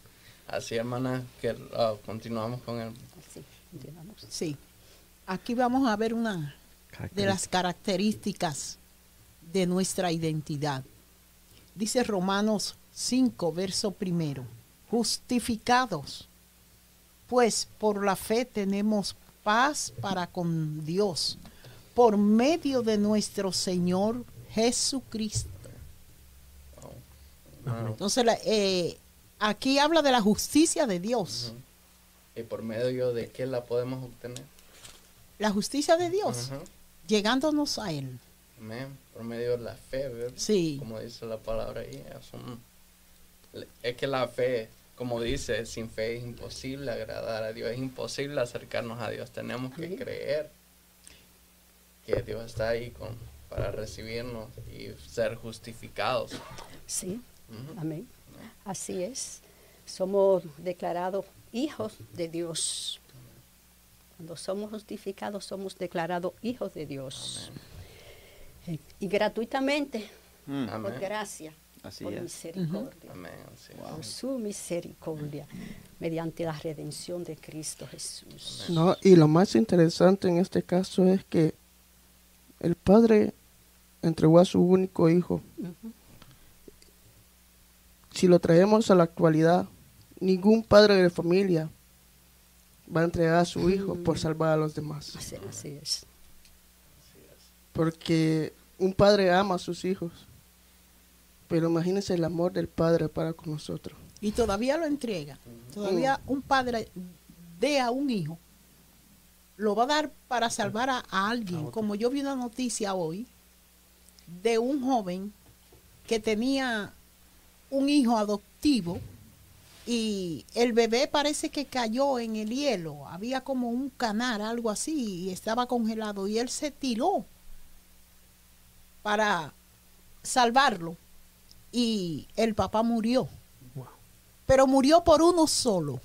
Speaker 1: Así, hermana, que uh, continuamos con el...
Speaker 6: Sí, sí. Aquí vamos a ver una de las características de nuestra identidad. Dice Romanos 5, verso primero. Justificados, pues por la fe tenemos paz para con Dios por medio de nuestro Señor Jesucristo. Entonces, eh, aquí habla de la justicia de Dios.
Speaker 1: ¿Y por medio de qué la podemos obtener?
Speaker 6: La justicia de Dios, llegándonos a Él.
Speaker 1: Amén. Por medio de la fe, ¿verdad?
Speaker 6: Sí.
Speaker 1: Como dice la palabra ahí. es que la fe como dice, sin fe es imposible agradar a Dios, es imposible acercarnos a Dios. Tenemos que creer que Dios está ahí con, para recibirnos y ser justificados.
Speaker 3: Sí, amén. Así es. Somos declarados hijos de Dios. Cuando somos justificados, somos declarados hijos de Dios. Y gratuitamente, por gracia por misericordia. Por su misericordia, mediante la redención de Cristo Jesús.
Speaker 5: No, y lo más interesante en este caso es que el Padre entregó a su único hijo. Si lo traemos a la actualidad, ningún padre de familia va a entregar a su hijo por salvar a los demás.
Speaker 3: así es.
Speaker 5: Porque un padre ama a sus hijos. Pero imagínense el amor del Padre para con nosotros.
Speaker 6: Y todavía lo entrega. Todavía un padre de a un hijo. Lo va a dar para salvar a, alguien. Como yo vi una noticia hoy de un joven que tenía un hijo adoptivo y el bebé parece que cayó en el hielo. Había como un canal, algo así, y estaba congelado. Y él se tiró para salvarlo y el papá murió. Pero murió por uno solo.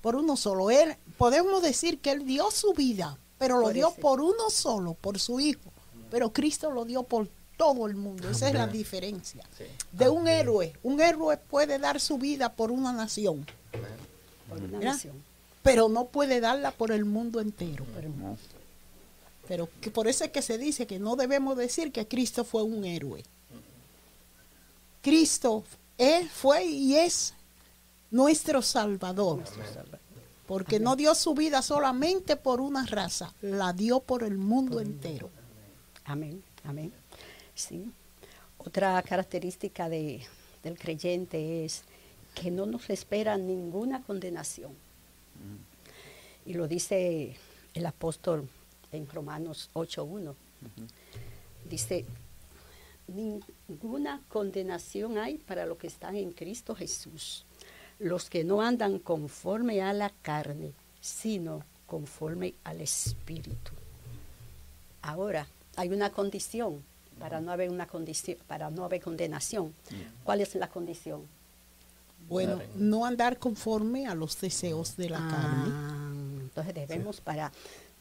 Speaker 6: Por uno solo. Él, podemos decir que él dio su vida, pero lo dio por uno solo, por su hijo. Pero Cristo lo dio por todo el mundo. Esa es la diferencia. De un héroe. Un héroe puede dar su vida por una nación. Pero no puede darla por el mundo entero. Pero que por eso es que se dice que no debemos decir que Cristo fue un héroe. Cristo, Él fue y es nuestro Salvador. Porque no dio su vida solamente por una raza, la dio por el mundo entero.
Speaker 3: Amén, amén. Sí. Otra característica de, del creyente es que no nos espera ninguna condenación. Y lo dice el apóstol en Romanos 8.1. Dice, ninguna condenación hay para los que están en Cristo Jesús, los que no andan conforme a la carne, sino conforme al Espíritu. Ahora, hay una condición para no haber una condición, para no haber condenación. ¿Cuál es la condición?
Speaker 6: Bueno, no andar conforme a los deseos de la ah, carne.
Speaker 3: Entonces debemos para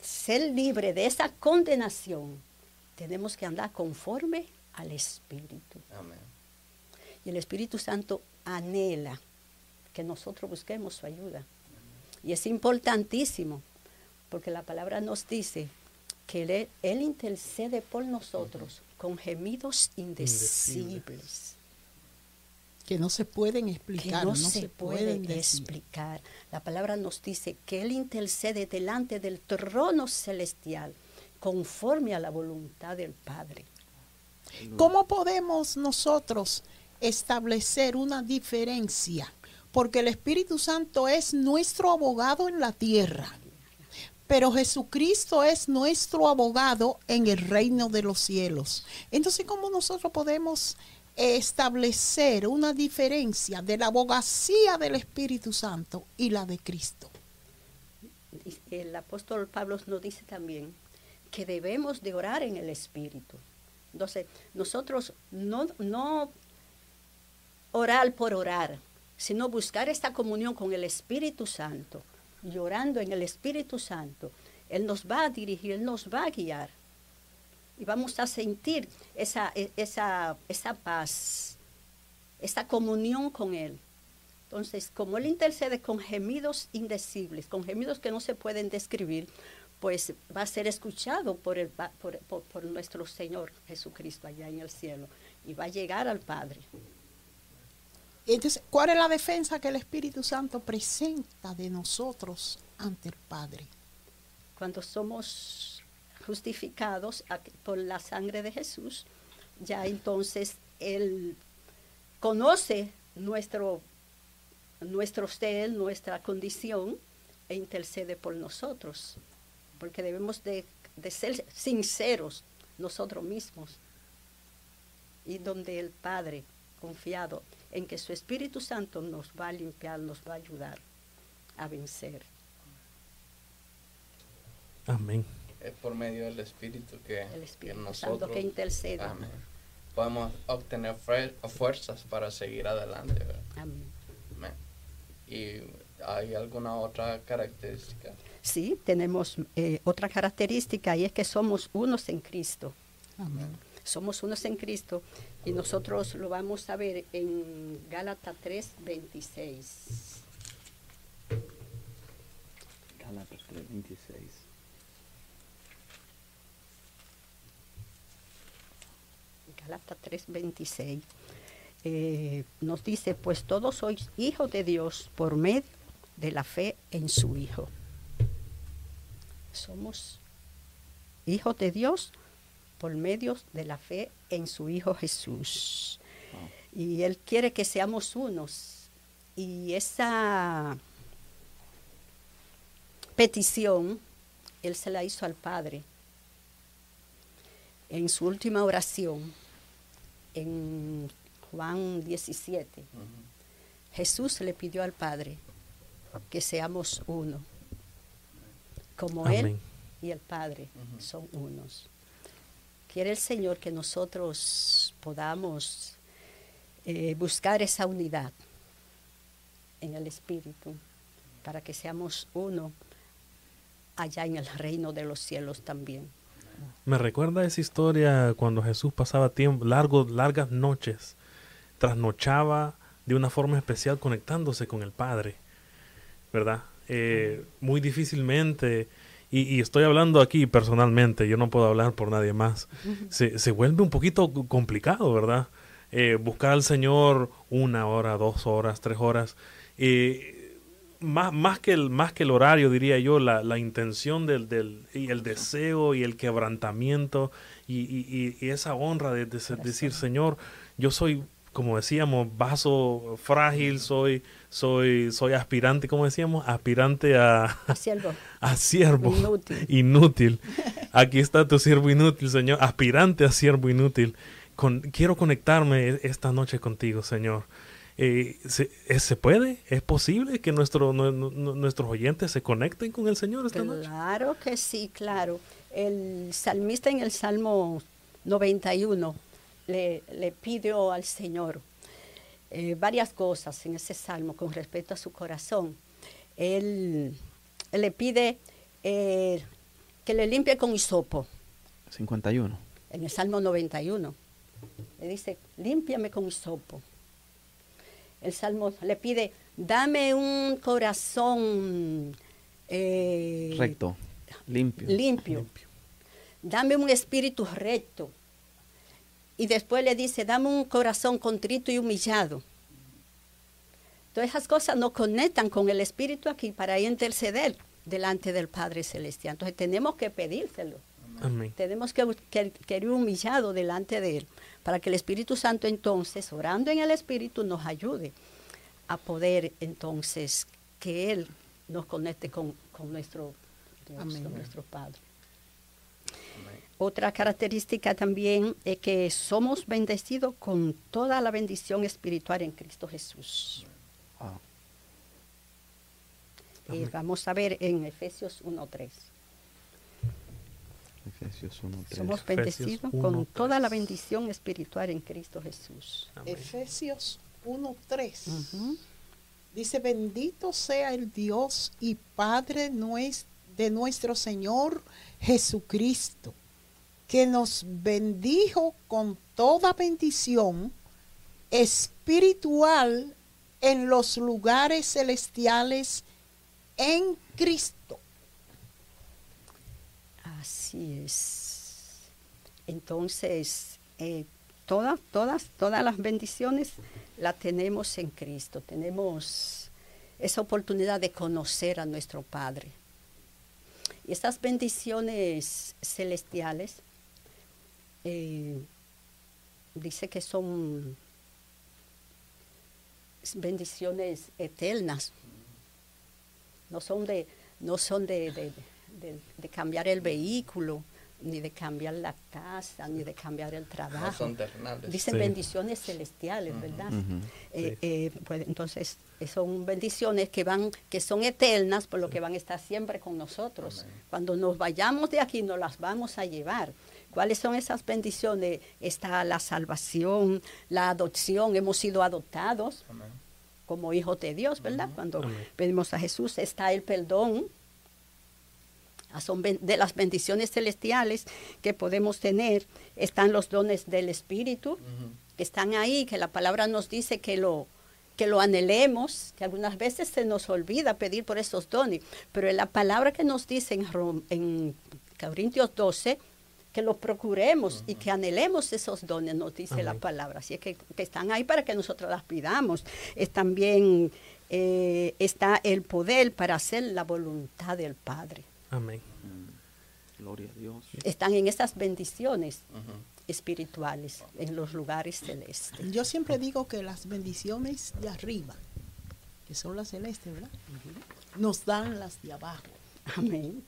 Speaker 3: ser libre de esa condenación, tenemos que andar conforme al Espíritu. Y el Espíritu Santo anhela que nosotros busquemos su ayuda. Y es importantísimo, porque la palabra nos dice que Él, intercede por nosotros con gemidos indecibles.
Speaker 6: Que no se pueden explicar.
Speaker 3: Que no, se, pueden, explicar. La palabra nos dice que Él intercede delante del trono celestial conforme a la voluntad del Padre.
Speaker 6: ¿Cómo podemos nosotros establecer una diferencia? Porque el Espíritu Santo es nuestro abogado en la tierra, pero Jesucristo es nuestro abogado en el reino de los cielos. Entonces, ¿cómo nosotros podemos establecer una diferencia de la abogacía del Espíritu Santo y la de Cristo?
Speaker 3: El apóstol Pablo nos dice también que debemos de orar en el Espíritu. Entonces, nosotros no, no orar por orar, sino buscar esta comunión con el Espíritu Santo, llorando en el Espíritu Santo. Él nos va a dirigir, Él nos va a guiar. Y vamos a sentir esa, esa, esa paz, esa comunión con Él. Entonces, como Él intercede con gemidos indecibles, con gemidos que no se pueden describir, pues va a ser escuchado por, el, por, por, nuestro Señor Jesucristo allá en el cielo y va a llegar al Padre.
Speaker 6: Entonces, ¿cuál es la defensa que el Espíritu Santo presenta de nosotros ante el Padre?
Speaker 3: Cuando somos justificados por la sangre de Jesús, ya entonces Él conoce nuestro nuestro ser, nuestra condición, e intercede por nosotros. Porque debemos de, ser sinceros nosotros mismos. Y donde el Padre, confiado en que su Espíritu Santo nos va a limpiar, nos va a ayudar a vencer.
Speaker 2: Amén.
Speaker 1: Es por medio del Espíritu que,
Speaker 3: el Espíritu Santo que intercede.
Speaker 1: Podemos obtener fuerzas para seguir adelante. Amén. ¿Y hay alguna otra característica?
Speaker 3: Sí, tenemos eh, otra característica y es que somos unos en Cristo. Amén. Somos unos en Cristo y nosotros lo vamos a ver en Gálatas 3, 26.
Speaker 4: Gálatas 3, 26.
Speaker 3: Gálatas 3, 26. Eh, nos dice, pues todos sois hijos de Dios por medio de la fe en su Hijo. Somos hijos de Dios por medio de la fe en su Hijo Jesús. Y Él quiere que seamos unos. Y esa petición, Él se la hizo al Padre en su última oración, en Juan 17, Jesús le pidió al Padre que seamos uno, como Él y el Padre son unos. Quiere el Señor que nosotros podamos eh, buscar esa unidad en el Espíritu para que seamos uno allá en el reino de los cielos también.
Speaker 2: Me recuerda esa historia cuando Jesús pasaba tiempo, largos, largas noches trasnochaba de una forma especial conectándose con el Padre, ¿verdad? Eh, muy difícilmente, y, estoy hablando aquí personalmente, yo no puedo hablar por nadie más, se, se vuelve un poquito complicado, ¿verdad? Eh, buscar al Señor una hora, dos horas, tres horas. Eh, más, más, que el, más que el horario, diría yo, la, la intención del, del, y el deseo y el quebrantamiento y, y, y esa honra de, de decir, Señor, yo soy como decíamos, vaso frágil, soy, soy, soy aspirante, como decíamos, aspirante a,
Speaker 3: a siervo.
Speaker 2: A siervo.
Speaker 3: Inútil.
Speaker 2: inútil. Aquí está tu siervo inútil, Señor, aspirante a siervo inútil. Con, quiero conectarme esta noche contigo, Señor. Eh, ¿se, eh, ¿se, puede? ¿Es posible que nuestro, nuestros oyentes se conecten con el Señor esta
Speaker 3: noche?
Speaker 2: Claro
Speaker 3: que sí, claro. El salmista en el Salmo 91 le, le pidió al Señor eh, varias cosas en ese salmo con respecto a su corazón. Él, le pide eh, que le limpie con hisopo.
Speaker 4: 51.
Speaker 3: En el Salmo 91. Le dice, límpiame con hisopo. El Salmo le pide, dame un corazón
Speaker 4: eh, recto, limpio.
Speaker 3: limpio. Dame un espíritu recto y después le dice, dame un corazón contrito y humillado. Todas esas cosas nos conectan con el Espíritu aquí para interceder delante del Padre Celestial. Entonces tenemos que pedírselo. Tenemos que, que, ir humillado delante de Él para que el Espíritu Santo entonces, orando en el Espíritu, nos ayude a poder entonces que Él nos conecte con, nuestro con nuestro Padre. Otra característica también es que somos bendecidos con toda la bendición espiritual en Cristo Jesús. Ah. Eh, vamos a ver en Efesios 1.3.
Speaker 4: Efesios 1.3.
Speaker 3: Somos bendecidos con toda la bendición espiritual en Cristo Jesús.
Speaker 6: Efesios 1.3. Dice, bendito sea el Dios y Padre de nuestro Señor Jesucristo, que nos bendijo con toda bendición espiritual en los lugares celestiales en Cristo.
Speaker 3: Así es. Entonces, eh, todas, todas, todas las bendiciones las tenemos en Cristo. Tenemos esa oportunidad de conocer a nuestro Padre. Y estas bendiciones celestiales eh, dice que son bendiciones eternas. No son de, no son de, de cambiar el vehículo, ni de cambiar la casa, ni de cambiar el trabajo.
Speaker 1: son terrenales.
Speaker 3: Dicen bendiciones celestiales, ¿verdad? Eh, eh, pues entonces son bendiciones que van, que son eternas, por lo que van a estar siempre con nosotros. Cuando nos vayamos de aquí, nos las vamos a llevar. ¿Cuáles son esas bendiciones? Está la salvación, la adopción, hemos sido adoptados como hijos de Dios, ¿verdad? Cuando venimos a Jesús, está el perdón, Ah, son de las bendiciones celestiales que podemos tener, están los dones del Espíritu, que están ahí, que la palabra nos dice que lo, que lo anhelemos, que algunas veces se nos olvida pedir por esos dones, pero en la palabra que nos dice en, en Corintios 12, que lo procuremos y que anhelemos esos dones, nos dice la palabra. Así es que, están ahí para que nosotros las pidamos. Es también eh, está el poder para hacer la voluntad del Padre.
Speaker 2: Amén.
Speaker 4: Mm. Gloria a Dios.
Speaker 3: Están en esas bendiciones espirituales, en los lugares celestes.
Speaker 6: Yo siempre digo que las bendiciones de arriba, que son las celestes, ¿verdad? Nos dan las de abajo.
Speaker 3: Amén.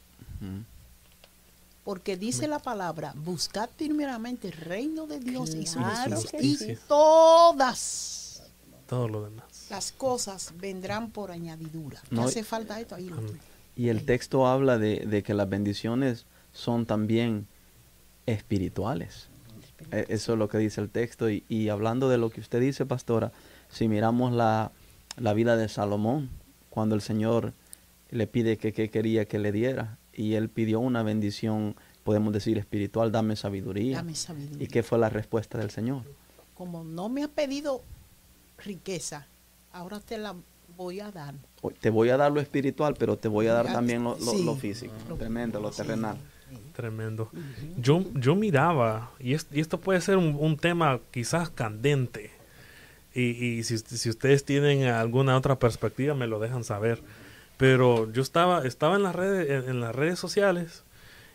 Speaker 6: Porque dice la palabra, buscad primeramente el reino de Dios y su
Speaker 3: justicia.
Speaker 6: Y todas
Speaker 2: todo lo demás.
Speaker 6: Las cosas vendrán por añadidura. No hace falta esto ahí. Lo
Speaker 4: y el texto habla de, que las bendiciones son también espirituales. E, eso es lo que dice el texto. Y, hablando de lo que usted dice, pastora, si miramos la, vida de Salomón, cuando el Señor le pide que, quería que le diera, y él pidió una bendición, podemos decir espiritual, dame sabiduría.
Speaker 6: Dame sabiduría.
Speaker 4: ¿Y qué fue la respuesta del Señor?
Speaker 6: Como no me ha pedido riqueza, ahora te la voy a dar.
Speaker 4: Te voy a dar lo espiritual, pero te voy a dar también lo, físico, tremendo, lo terrenal.
Speaker 2: Tremendo. Yo, yo miraba, y, esto puede ser un, tema quizás candente, y, si, si, ustedes tienen alguna otra perspectiva me lo dejan saber, pero yo estaba, estaba en, las redes, en, las redes sociales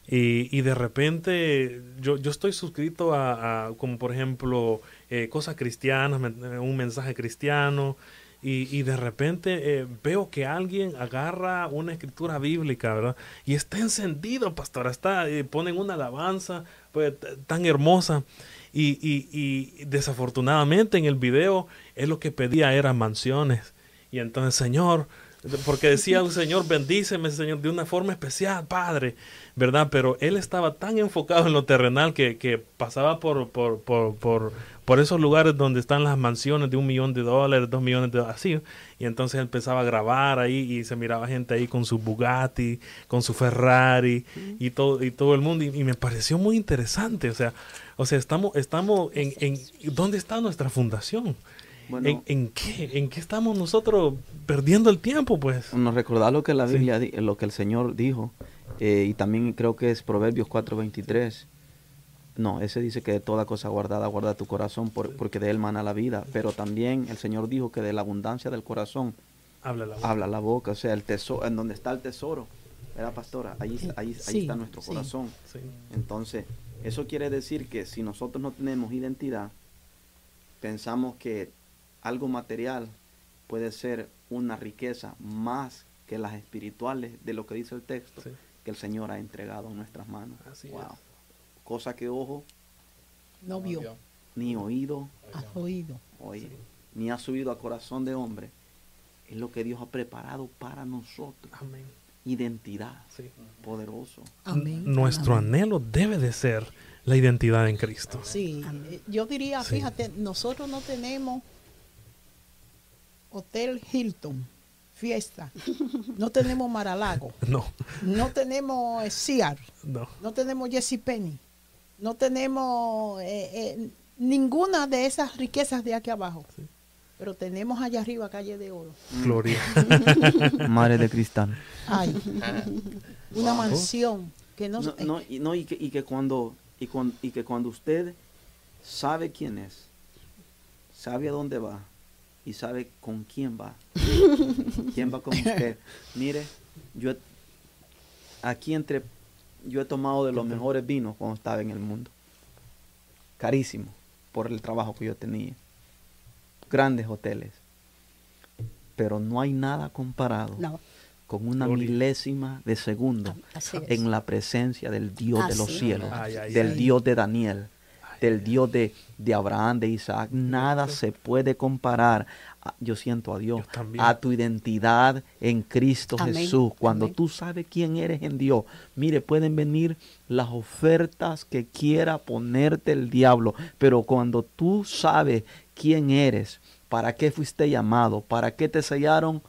Speaker 2: y, de repente yo, yo estoy suscrito a, como por ejemplo, eh, cosas cristianas, un mensaje cristiano, y, de repente eh, veo que alguien agarra una escritura bíblica, ¿verdad? Y está encendido, pastor, está, eh, ponen una alabanza pues, tan hermosa. Y, y, desafortunadamente en el video él lo que pedía eran mansiones. Y entonces, Señor, porque decía el Señor, bendíceme, Señor, de una forma especial, Padre, ¿verdad? Pero él estaba tan enfocado en lo terrenal que, que pasaba por, por, por, por, por esos lugares donde están las mansiones de un millón de dólares, dos millones de dólares, así. Y entonces empezaba a grabar ahí y se miraba gente ahí con su Bugatti, con su Ferrari y todo, y todo el mundo. Y, me pareció muy interesante. O sea, o sea estamos, estamos en, en ¿dónde está nuestra fundación? ¿En, ¿En, qué? ¿En qué estamos nosotros perdiendo el tiempo, pues?
Speaker 4: Nos recordar lo que la Biblia, lo que el Señor dijo, eh, y también creo que es Proverbios 4:23, no, ese dice que de toda cosa guardada guarda tu corazón porque de él mana la vida. Pero también el Señor dijo que de la abundancia del corazón
Speaker 2: habla la boca.
Speaker 4: Habla la boca. O sea, el tesoro, en donde está el tesoro, ¿verdad, pastora? Ahí, ahí, ahí está nuestro corazón. Entonces, eso quiere decir que si nosotros no tenemos identidad, pensamos que algo material puede ser una riqueza más que las espirituales de lo que dice el texto que el Señor ha entregado en nuestras manos.
Speaker 2: Así
Speaker 4: cosa que ojo
Speaker 6: no vio,
Speaker 4: ni oído
Speaker 6: ha oído,
Speaker 4: oye, ni ha subido a corazón de hombre. Es lo que Dios ha preparado para nosotros.
Speaker 2: Amén.
Speaker 4: Identidad. Poderoso.
Speaker 6: Amén.
Speaker 2: Nuestro anhelo debe de ser la identidad en Cristo.
Speaker 6: Sí. Yo diría, fíjate, nosotros no tenemos Hotel Hilton, fiesta. No tenemos Maralago.
Speaker 2: No,
Speaker 6: No tenemos eh, Sear.
Speaker 2: no.
Speaker 6: No tenemos Jesse Penny. No tenemos eh, eh, ninguna de esas riquezas de aquí abajo. Pero tenemos allá arriba calle de oro.
Speaker 2: Gloria.
Speaker 4: Madre de cristal.
Speaker 6: Ay, una mansión que no,
Speaker 4: No, no, y, no, y, que, y que cuando y, cuan- y que cuando usted sabe quién es, sabe a dónde va y sabe con quién va, quién va con usted. Mire, yo he- aquí entre yo he tomado de los mejores vinos cuando estaba en el mundo, carísimo por el trabajo que yo tenía, grandes hoteles, pero no hay nada comparado
Speaker 3: No,
Speaker 4: con una milésima de segundo en la presencia del Dios de los cielos,
Speaker 2: Ay, ay,
Speaker 4: del
Speaker 2: ay.
Speaker 4: Dios de Daniel, del Dios de, de Abraham, de Isaac. Nada se puede comparar, a- yo siento a Dios, a tu identidad en Cristo
Speaker 3: Amén.
Speaker 4: Jesús. Cuando
Speaker 3: Amén.
Speaker 4: tú sabes quién eres en Dios, mire, pueden venir las ofertas que quiera ponerte el diablo, pero cuando tú sabes quién eres, para qué fuiste llamado, para qué te sellaron,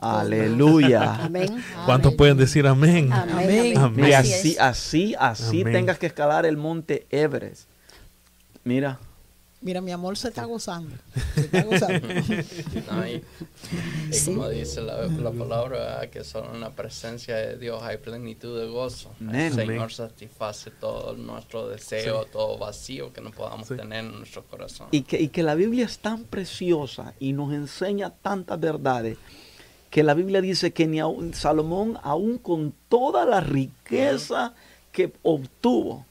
Speaker 4: aleluya.
Speaker 3: Amén.
Speaker 2: ¿Cuántos
Speaker 6: Amén.
Speaker 2: pueden decir amén?
Speaker 3: Amén.
Speaker 6: Amén.
Speaker 2: Amén.
Speaker 4: Mira,
Speaker 3: Así
Speaker 4: así, así, tengas que escalar el monte Everest. Mira,
Speaker 6: Mira, mi amor se está gozando. Se está gozando.
Speaker 1: Y, y
Speaker 3: Sí.
Speaker 1: como dice la, la palabra, ¿verdad? que solo en la presencia de Dios hay plenitud de gozo.
Speaker 4: Amén.
Speaker 1: El Señor satisface todo nuestro deseo,
Speaker 2: Sí.
Speaker 1: todo vacío que no podamos
Speaker 2: Sí.
Speaker 1: tener en nuestro corazón.
Speaker 4: y que, y que la Biblia es tan preciosa y nos enseña tantas verdades que la Biblia dice que ni aun, Salomón, aún con toda la riqueza que obtuvo,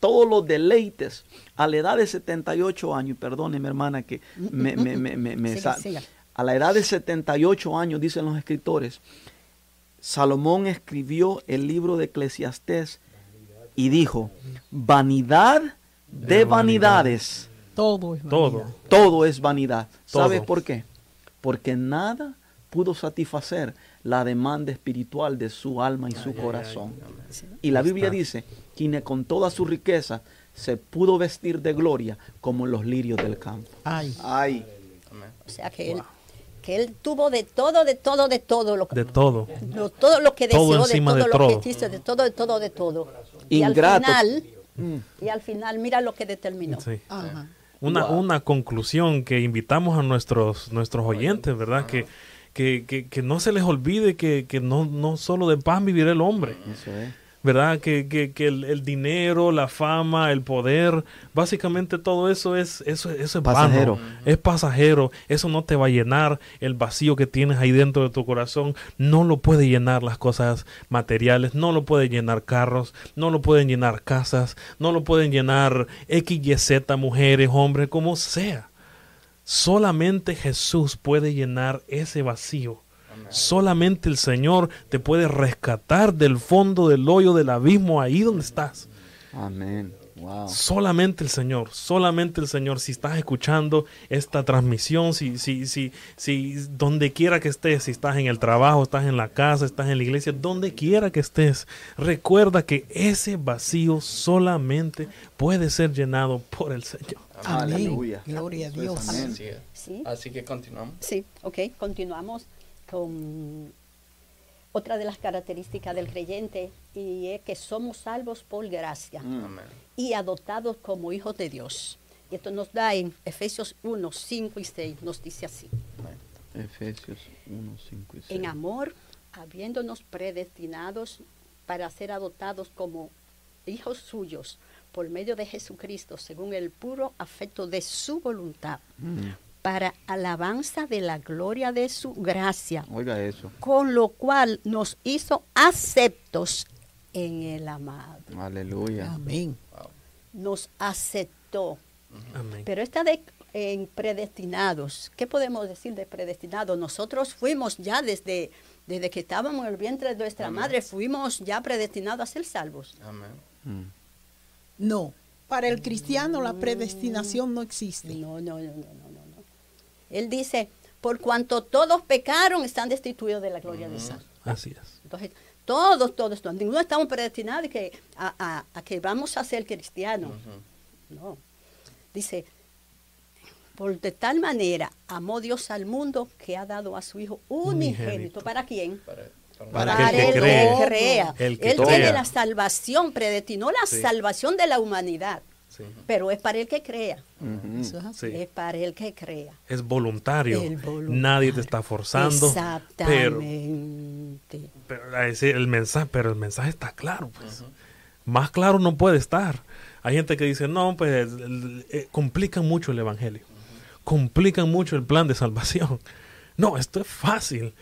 Speaker 4: todos los deleites, a la edad de 78 años, y perdóneme hermana que me, me- me- me- me
Speaker 3: Siga,
Speaker 4: sa-
Speaker 3: siga.
Speaker 4: a la edad de 78 años, dicen los escritores, Salomón escribió el libro de Eclesiastés y dijo, vanidad de
Speaker 2: De
Speaker 4: vanidades,
Speaker 6: Todo es
Speaker 2: Todo.
Speaker 6: vanidad.
Speaker 4: todo es vanidad. ¿Sabes
Speaker 2: Todo.
Speaker 4: por qué? Porque nada pudo satisfacer la demanda espiritual de su alma y su corazón. Y la Biblia
Speaker 2: está.
Speaker 4: dice, quien con toda su riqueza se pudo vestir de gloria como los lirios del campo.
Speaker 6: Ay.
Speaker 3: O sea que él, que él tuvo de todo, de todo, de todo, lo,
Speaker 2: De todo.
Speaker 3: lo- todo lo que
Speaker 2: Todo
Speaker 3: deseó, de todo
Speaker 2: de
Speaker 3: lo
Speaker 2: todo.
Speaker 3: que quiso, de todo, de todo, de todo. Y al
Speaker 4: Ingrato.
Speaker 3: final,
Speaker 4: Mm.
Speaker 3: y al final, mira lo que determinó.
Speaker 2: Sí.
Speaker 6: ajá.
Speaker 2: Una,
Speaker 4: Wow.
Speaker 2: una conclusión que invitamos a nuestros, nuestros oyentes, ¿verdad? Que, que, que, que no se les olvide que, que no, no solo de pan vivirá el hombre,
Speaker 4: eso es.
Speaker 2: ¿verdad? Que, que, que el, el dinero, la fama, el poder, básicamente todo eso es, eso, eso es
Speaker 4: Pasajero.
Speaker 2: vano, es pasajero, eso no te va a llenar el vacío que tienes ahí dentro de tu corazón, no lo puede llenar las cosas materiales, no lo puede llenar carros, no lo pueden llenar casas, no lo pueden llenar X, Y, Z, mujeres, hombres, como sea. Solamente Jesús puede llenar ese vacío. Solamente el Señor te puede rescatar del fondo del hoyo del abismo ahí donde estás.
Speaker 4: Amén. Wow.
Speaker 2: Solamente el Señor, solamente el Señor. Si estás escuchando esta transmisión, si, si, si, si, donde quiera que estés, si estás en el trabajo, estás en la casa, estás en la iglesia, donde quiera que estés, recuerda que ese vacío solamente puede ser llenado por el Señor.
Speaker 6: Amén.
Speaker 4: Aleluya.
Speaker 6: Gloria a Dios.
Speaker 4: amén.
Speaker 1: Así.
Speaker 3: Sí.
Speaker 1: Así que continuamos.
Speaker 3: Sí, ok, continuamos con otra de las características del creyente y es que somos salvos por gracia
Speaker 4: Mm.
Speaker 1: Amén.
Speaker 3: y adoptados como hijos de Dios. Y esto nos da en Efesios 1, 5 y 6, nos dice así.
Speaker 4: Efesios 1, 5 y 6.
Speaker 3: En amor, habiéndonos predestinados para ser adoptados como hijos suyos por medio de Jesucristo, según el puro afecto de su voluntad,
Speaker 4: Mm.
Speaker 3: para alabanza de la gloria de su gracia,
Speaker 4: Oiga eso.
Speaker 3: con lo cual nos hizo aceptos en el amado.
Speaker 4: Aleluya.
Speaker 6: Amén.
Speaker 3: Nos aceptó.
Speaker 2: Amén.
Speaker 3: Pero esta de en predestinados, ¿qué podemos decir de predestinados? Nosotros fuimos ya desde, desde que estábamos en el vientre de nuestra
Speaker 1: Amén.
Speaker 3: madre, fuimos ya predestinados a ser salvos.
Speaker 1: Amén.
Speaker 4: Mm.
Speaker 6: No, para el cristiano la predestinación no existe.
Speaker 3: No, no, no, no, no, no. no. Él dice, por cuanto todos pecaron, están destituidos de la gloria de Dios.
Speaker 2: Así es.
Speaker 3: Entonces, todos, todos, todos, ninguno estamos predestinados que, a, a- a que vamos a ser cristianos. No. Dice, Por de tal manera amó Dios al mundo que ha dado a su Hijo unigénito.
Speaker 2: Unigénito.
Speaker 3: ¿Para quién?
Speaker 1: Para, para-
Speaker 2: Para aquel que
Speaker 3: el
Speaker 2: cree.
Speaker 3: que crea.
Speaker 2: El que
Speaker 3: Él
Speaker 2: crea.
Speaker 3: tiene la salvación, predestinó la
Speaker 2: Sí.
Speaker 3: salvación de la humanidad.
Speaker 1: Sí.
Speaker 3: Pero es para el que crea.
Speaker 6: Es así.
Speaker 2: Sí.
Speaker 3: Es para el que crea.
Speaker 2: Es voluntario.
Speaker 3: El voluntario.
Speaker 2: Nadie te está forzando. Pero,
Speaker 3: Exactamente.
Speaker 2: pero, ese- el mensaje, pero el mensaje está claro, pues. Más claro no puede estar. Hay gente que dice, no, pues el- eh, complican mucho el evangelio. Complican mucho el plan de salvación. No, esto es fácil.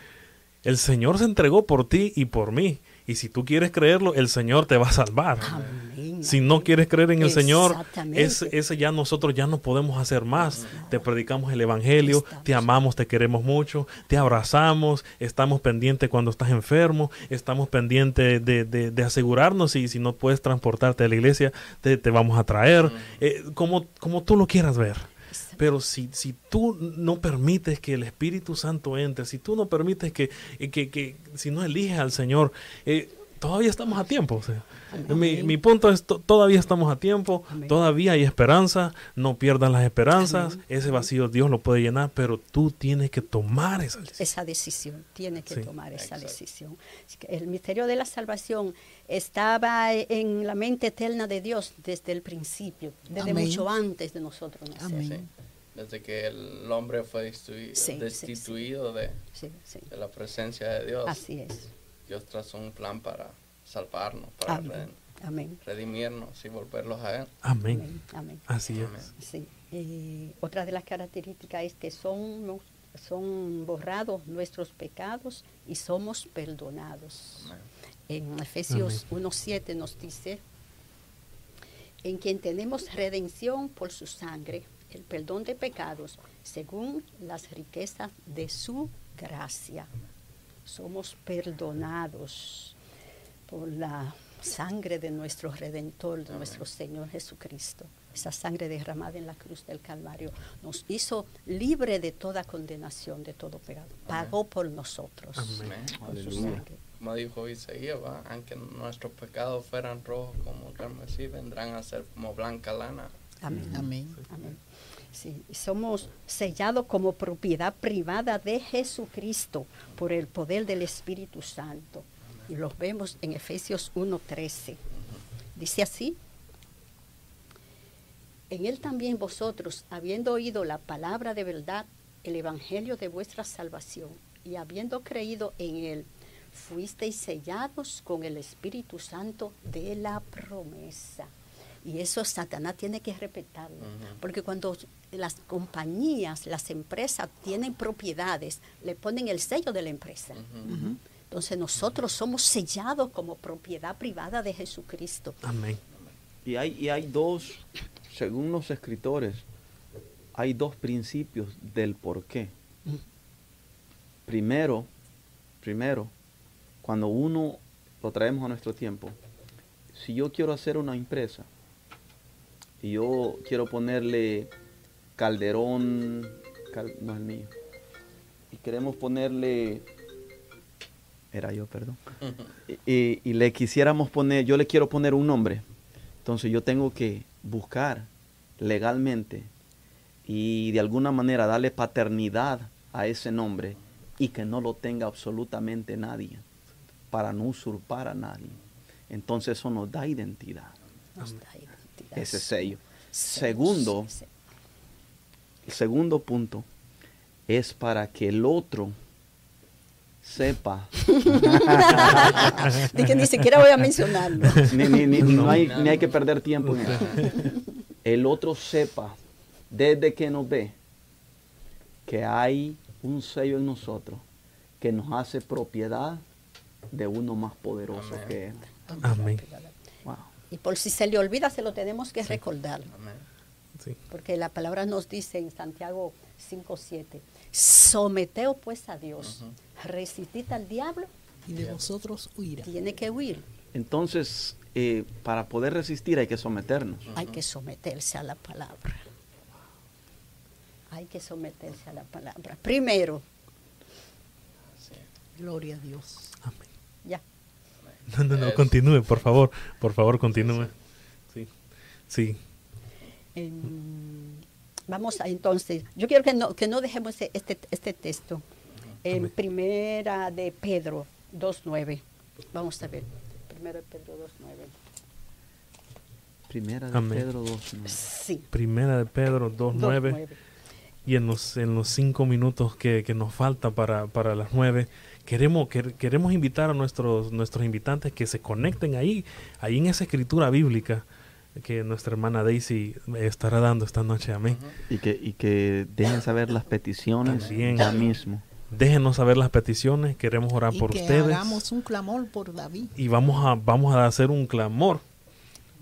Speaker 2: El Señor se entregó por ti y por mí. Y si tú quieres creerlo, el Señor te va a salvar.
Speaker 3: Amén.
Speaker 2: Si no quieres creer en el Señor, ese, ese ya nosotros ya no podemos hacer más. Te predicamos el Evangelio,
Speaker 3: Estamos.
Speaker 2: te amamos, te queremos mucho, te abrazamos, estamos pendientes cuando estás enfermo, estamos pendientes de, de- de asegurarnos y si no puedes transportarte a la iglesia, te, te vamos a traer, eh, como, como tú lo quieras ver. Pero si, si tú no permites que el Espíritu Santo entre, si tú no permites que, que, que si no eliges al Señor, eh, todavía estamos a tiempo. o sea. Mi, mi punto es, to- todavía estamos a tiempo,
Speaker 3: Amén.
Speaker 2: todavía hay esperanza, no pierdas las esperanzas, ese vacío Dios lo puede llenar, pero tú tienes que tomar esa decisión.
Speaker 3: esa decisión, tiene que
Speaker 2: Sí.
Speaker 3: tomar esa
Speaker 1: Exacto.
Speaker 3: decisión. El misterio de la salvación estaba en la mente eterna de Dios desde el principio, desde
Speaker 6: Amén.
Speaker 3: mucho antes de nosotros nacer.
Speaker 6: Amén.
Speaker 1: Sí. Desde que el hombre fue destituido,
Speaker 3: Sí, sí, sí.
Speaker 1: destituido De,
Speaker 3: Sí, sí.
Speaker 1: de la presencia de Dios,
Speaker 3: Así es.
Speaker 1: Dios trazó un plan para salvarnos, para
Speaker 3: Amén.
Speaker 1: red-
Speaker 3: Amén.
Speaker 1: redimirnos y volverlos a Él.
Speaker 2: Amén.
Speaker 3: Amén. Amén.
Speaker 2: Así es.
Speaker 3: Sí. Eh, otra de las características es que son, son borrados nuestros pecados y somos perdonados.
Speaker 1: Amén.
Speaker 3: En Efesios 1.7 nos dice, en quien tenemos redención por su sangre, el perdón de pecados, según las riquezas de su gracia. Somos perdonados por la sangre de nuestro Redentor, de nuestro Señor Jesucristo. Esa sangre derramada en la cruz del Calvario nos hizo libre de toda condenación, de todo pecado. Pagó por nosotros.
Speaker 2: Amén.
Speaker 3: Con su
Speaker 4: Aleluya.
Speaker 3: sangre.
Speaker 1: Como dijo Isaías, aunque nuestros pecados fueran rojos como el carmesí, vendrán a ser como blanca lana.
Speaker 3: Amén.
Speaker 6: Amén.
Speaker 3: Amén. Sí, somos sellados como propiedad privada de Jesucristo por el poder del Espíritu Santo. Los vemos en Efesios 1:13. Dice así: En él también vosotros, habiendo oído la palabra de verdad, el evangelio de vuestra salvación, y habiendo creído en él, fuisteis sellados con el Espíritu Santo de la promesa. Y eso Satanás tiene que respetarlo. Porque cuando las compañías, las empresas tienen propiedades, le ponen el sello de la empresa. Entonces nosotros somos sellados como propiedad privada de Jesucristo.
Speaker 2: Amén.
Speaker 4: Y hay, y hay dos, según los escritores, hay dos principios del por qué. Primero, primero, cuando uno lo traemos a nuestro tiempo, si yo quiero hacer una empresa y yo quiero ponerle Calderón, cal- no es el mío, y queremos ponerle, era yo, perdón, y, y- le quisiéramos poner, yo le quiero poner un nombre, entonces yo tengo que buscar legalmente y de alguna manera darle paternidad a ese nombre y que no lo tenga absolutamente nadie para no usurpar a nadie. Entonces eso nos da identidad,
Speaker 3: Nos da identidad.
Speaker 4: ese sello. Segundo, el segundo punto es para que el otro sepa,
Speaker 3: de que ni siquiera voy a mencionarlo.
Speaker 4: ni, ni- ni- no hay,
Speaker 1: No.
Speaker 4: ni hay que perder tiempo en eso. El otro sepa desde que nos ve que hay un sello en nosotros que nos hace propiedad de uno más poderoso
Speaker 1: Amén.
Speaker 4: que él.
Speaker 2: Amén.
Speaker 4: Wow.
Speaker 3: Y por si se le olvida, se lo tenemos que recordar.
Speaker 1: Amén.
Speaker 2: Sí.
Speaker 3: Porque la palabra nos dice en Santiago 5.7, someteo pues a Dios, resistid al diablo,
Speaker 6: Y de vosotros huirá.
Speaker 3: tiene que huir.
Speaker 4: Entonces, eh, para poder resistir hay que someternos.
Speaker 3: Hay que someterse a la palabra. Hay que someterse a la palabra. Primero,
Speaker 1: Sí.
Speaker 6: Gloria a Dios.
Speaker 2: Amén.
Speaker 3: ya.
Speaker 2: No, no, no, continúe, por favor. Por favor, continúe. Sí. Sí.
Speaker 3: En Vamos a entonces, yo quiero que no, que no dejemos este, este texto en primera de Pedro 2.9. Vamos a ver, primera de Pedro 2.9.
Speaker 4: Primera de Pedro 2.9.
Speaker 3: Sí.
Speaker 2: Primera de Pedro 2.9. Y en los, en los cinco minutos que, que nos falta para, para las nueve, queremos, queremos invitar a nuestros, nuestros invitantes que se conecten ahí, ahí en esa escritura bíblica que nuestra hermana Daisy estará dando esta noche. Amén.
Speaker 4: Y que, y que dejen saber las peticiones ya mismo.
Speaker 2: Déjenos saber las peticiones, queremos orar por
Speaker 6: que
Speaker 2: ustedes.
Speaker 6: Hagamos un clamor por David.
Speaker 2: Y vamos a, vamos a hacer un clamor.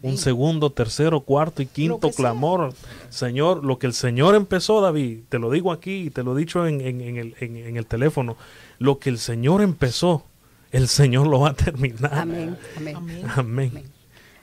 Speaker 2: Un segundo, tercero, cuarto y quinto clamor. Señor, lo que el Señor empezó, David, te lo digo aquí y te lo he dicho en, en, el, en, el teléfono. Lo que el Señor empezó, el Señor lo va a terminar.
Speaker 3: Amén. Amén.
Speaker 2: Amén.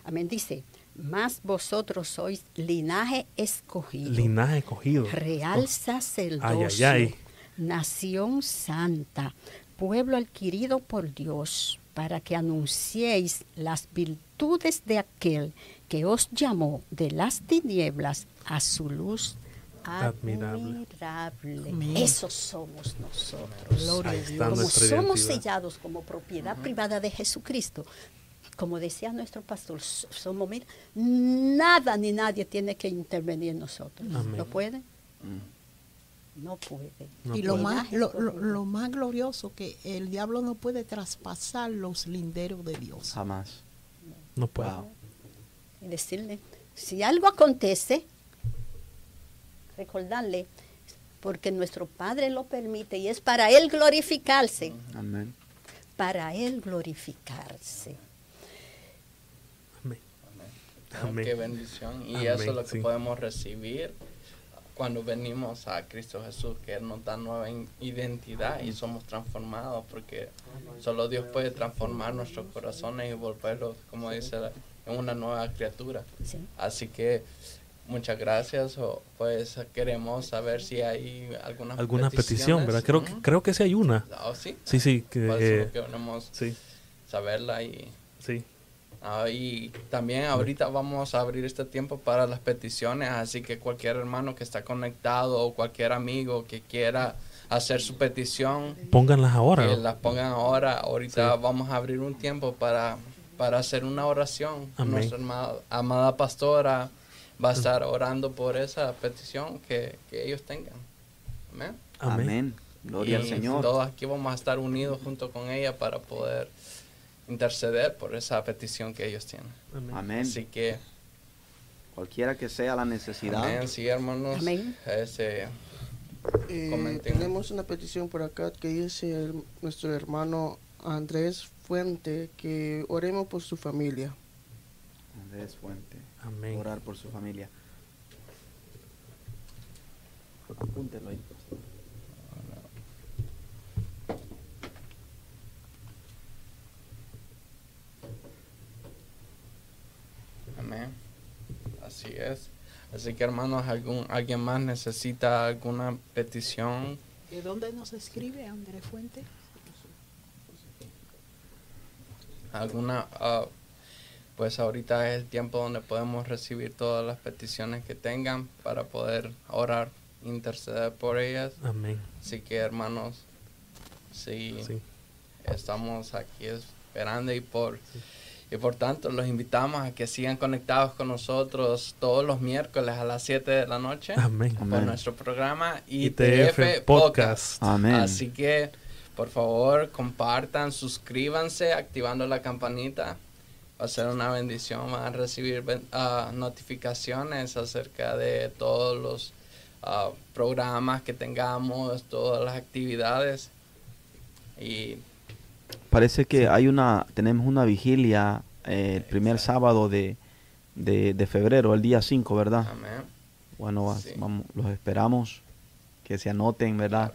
Speaker 3: Amén. Dice, más vosotros sois linaje escogido.
Speaker 2: Linaje escogido.
Speaker 3: Real sacerdocio. Ay, ay, ay nación santa, pueblo adquirido por Dios, para que anunciéis las virtudes de aquel que os llamó de las tinieblas a su luz admirable. Eso somos nosotros. Como somos sellados como propiedad privada de Jesucristo, como decía nuestro pastor, somos, nada ni nadie tiene que intervenir en nosotros. ¿Lo puede? Mm no puede.
Speaker 6: y lo más, lo, más glorioso que el diablo no puede traspasar los linderos de Dios.
Speaker 4: Jamás.
Speaker 2: No puede.
Speaker 3: Y decirle, si algo acontece, recordarle, porque nuestro Padre lo permite y es para Él glorificarse.
Speaker 4: Amén.
Speaker 3: Para Él glorificarse.
Speaker 1: Amén. Qué bendición. Y eso es lo que podemos recibir cuando venimos a Cristo Jesús, que Él nos da nueva identidad y somos transformados, porque solo Dios puede transformar nuestros corazones y volverlos, como dice, en una nueva criatura. Así que muchas gracias. pues queremos saber si hay alguna,
Speaker 2: alguna petición, ¿verdad? Creo, que, creo que sí hay una.
Speaker 1: ¿Oh, sí?
Speaker 2: Sí, sí. Que,
Speaker 1: eh, queremos saberla y...
Speaker 2: Sí.
Speaker 1: Ah, y también ahorita vamos a abrir este tiempo para las peticiones, así que cualquier hermano que está conectado o cualquier amigo que quiera hacer su petición,
Speaker 2: pónganlas ahora.
Speaker 1: Que las pongan ahora. Ahorita vamos a abrir un tiempo para, para hacer una oración. Nuestra amada, pastora va a estar orando por esa petición que, ellos tengan.
Speaker 4: Amén. Amén. Gloria al Señor.
Speaker 1: Todos aquí vamos a estar unidos junto con ella para poder interceder por esa petición que ellos tienen.
Speaker 4: Amén.
Speaker 1: Así que
Speaker 4: cualquiera que sea la necesidad.
Speaker 1: Amén, sí, hermanos.
Speaker 3: Amén.
Speaker 1: Ese,
Speaker 5: eh, tenemos una petición por acá que dice nuestro hermano Andrés Fuente que oremos por su familia.
Speaker 4: Andrés Fuente.
Speaker 2: Amén.
Speaker 4: Orar por su familia. Apúntelo ahí.
Speaker 1: Así es. Así que hermanos, algún, alguien más necesita alguna petición.
Speaker 6: ¿De dónde nos escribe Andrés Fuente?
Speaker 1: Alguna, ah, pues ahorita es el tiempo donde podemos recibir todas las peticiones que tengan para poder orar, interceder por ellas.
Speaker 2: Amén.
Speaker 1: Así que hermanos, sí, estamos aquí esperando y por... Y por tanto, los invitamos a que sigan conectados con nosotros todos los miércoles a las 7 de la noche
Speaker 2: Amén.
Speaker 1: con nuestro programa ITF, Podcast.
Speaker 4: Amén.
Speaker 1: Así que, por favor, compartan, suscríbanse, activando la campanita. Va a ser una bendición, van a recibir ah, notificaciones acerca de todos los ah, programas que tengamos, todas las actividades. Y
Speaker 4: Parece que hay una, tenemos una vigilia eh, el primer sábado de, de, febrero, el día 5, ¿verdad?
Speaker 1: Amén.
Speaker 4: Bueno, vamos, los esperamos, que se anoten, ¿verdad?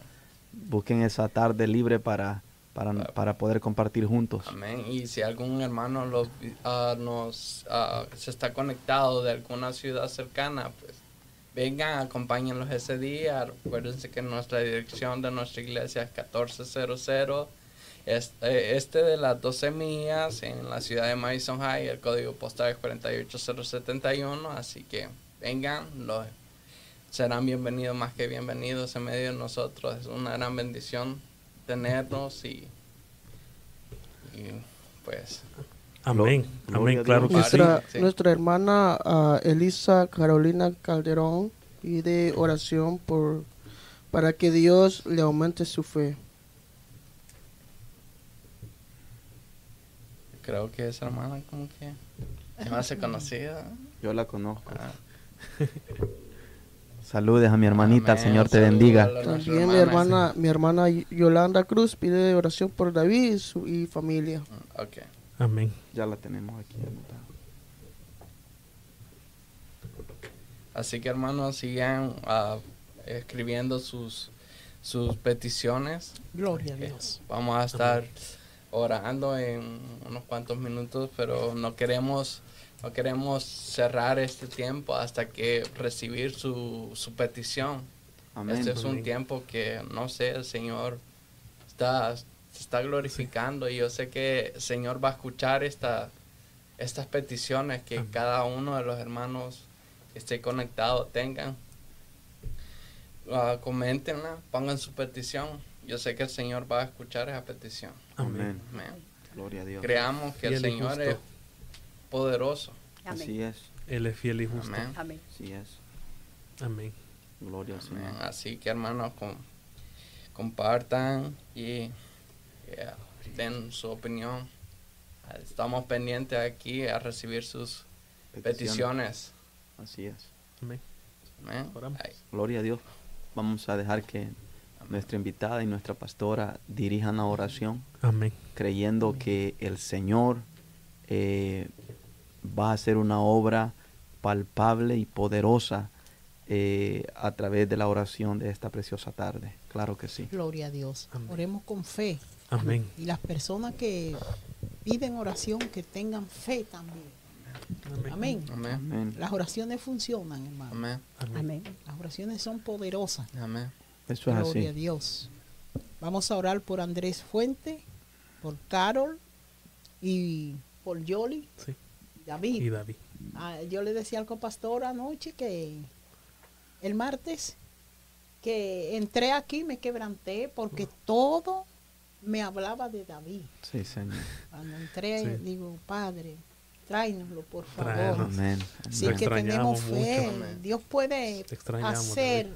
Speaker 4: Busquen esa tarde libre para, para, para, poder compartir juntos.
Speaker 1: Amén. Y si algún hermano los, ah, nos ah, se está conectado de alguna ciudad cercana, pues vengan, acompáñenlos ese día. Acuérdense que nuestra dirección de nuestra iglesia es 1400 este, este de las 12 millas en la ciudad de Madison High, el código postal es 48071, así que vengan, los serán bienvenidos más que bienvenidos en medio de nosotros. Es una gran bendición tenernos y, y pues
Speaker 2: Amén. Amén, claro que.
Speaker 5: Nuestra,
Speaker 1: Sí.
Speaker 5: nuestra hermana ah, Elisa Carolina Calderón pide oración por para que Dios le aumente su fe.
Speaker 1: Creo que esa hermana como que se me hace conocida.
Speaker 4: Yo la conozco.
Speaker 1: Ah,
Speaker 4: Saludes a mi hermanita, el
Speaker 1: amén.
Speaker 4: Señor te
Speaker 1: Saludos
Speaker 4: bendiga.
Speaker 5: También mi hermana, mi hermana Yolanda Cruz pide oración por David y, su, y familia.
Speaker 1: Mm, Ok.
Speaker 2: Amén.
Speaker 4: Ya la tenemos aquí anotada.
Speaker 1: Así que hermanos, sigan ah, escribiendo sus, sus peticiones.
Speaker 6: Gloria a
Speaker 1: Eh,
Speaker 6: Dios.
Speaker 1: Vamos a estar orando en unos cuantos minutos, pero no queremos, no queremos cerrar este tiempo hasta que recibir su, su petición.
Speaker 4: Amén.
Speaker 1: Este es un
Speaker 2: Amén.
Speaker 1: tiempo que, no sé, el Señor está, se está glorificando y yo sé que el Señor va a escuchar esta, estas peticiones que
Speaker 2: Amén.
Speaker 1: cada uno de los hermanos que esté conectado tengan. Ah, coméntenla, pongan su petición. Yo sé que el Señor va a escuchar esa petición.
Speaker 2: Amén.
Speaker 4: Gloria a Dios.
Speaker 1: Creamos que el
Speaker 2: Fiel
Speaker 1: Señor
Speaker 2: justo.
Speaker 1: es poderoso.
Speaker 4: Así es.
Speaker 2: Él es fiel y justo.
Speaker 1: Amén.
Speaker 3: Amén.
Speaker 4: Así es.
Speaker 2: Amén.
Speaker 4: Gloria al Señor.
Speaker 1: Así que hermanos, com- compartan y yeah, den su opinión. Estamos pendientes aquí a recibir sus peticiones.
Speaker 4: Así es.
Speaker 2: Amén.
Speaker 1: Amén.
Speaker 2: Oramos.
Speaker 1: Ay,
Speaker 4: Gloria a Dios. Vamos a dejar que nuestra invitada y nuestra pastora dirijan la oración,
Speaker 2: Amén.
Speaker 4: creyendo que el Señor eh, va a hacer una obra palpable y poderosa eh, a través de la oración de esta preciosa tarde. Claro que sí.
Speaker 6: Gloria a Dios.
Speaker 2: Amén.
Speaker 6: Oremos con fe.
Speaker 2: Amén.
Speaker 6: Y las personas que piden oración, que tengan fe también.
Speaker 2: Amén.
Speaker 6: Amén.
Speaker 1: Amén.
Speaker 4: Amén.
Speaker 6: Las oraciones funcionan, hermano.
Speaker 1: Amén.
Speaker 2: Amén.
Speaker 3: Amén.
Speaker 6: Las oraciones son poderosas.
Speaker 1: Amén.
Speaker 4: Eso es
Speaker 6: Gloria a. Dios. Vamos a orar por Andrés Fuente, por Carol y por Yoli,
Speaker 2: Sí.
Speaker 6: David.
Speaker 2: Y David.
Speaker 6: Ah, yo le decía al copastor anoche que el martes que entré aquí me quebranté porque todo me hablaba de David.
Speaker 4: Sí, Señor.
Speaker 6: Cuando entré
Speaker 2: Sí.
Speaker 6: digo, Padre, tráenoslo por favor.
Speaker 2: Tráenos.
Speaker 4: Amén.
Speaker 6: Sí
Speaker 2: Lo
Speaker 6: que tenemos fe.
Speaker 2: mucho.
Speaker 6: Dios puede hacer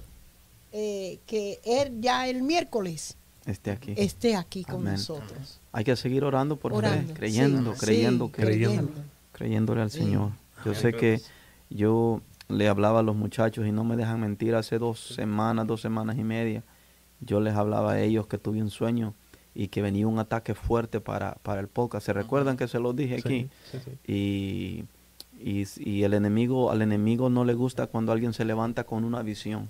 Speaker 6: eh, que él ya el miércoles
Speaker 4: Esté aquí.
Speaker 6: esté aquí con
Speaker 4: Amén.
Speaker 6: nosotros.
Speaker 4: Hay que seguir orando por
Speaker 6: Orando,
Speaker 4: fe, creyendo,
Speaker 6: sí,
Speaker 4: creyendo,
Speaker 6: sí,
Speaker 4: que,
Speaker 2: creyendo.
Speaker 4: creyéndole al
Speaker 6: Sí.
Speaker 4: Señor. Yo
Speaker 1: Amén.
Speaker 4: sé que yo le hablaba a los muchachos y no me dejan mentir, hace dos semanas, dos semanas y media, yo les hablaba a ellos que tuve un sueño y que venía un ataque fuerte para, para el podcast. ¿Se recuerdan que se los dije aquí?
Speaker 2: Sí, sí, sí.
Speaker 4: Y, y, y el enemigo, al enemigo no le gusta cuando alguien se levanta con una visión,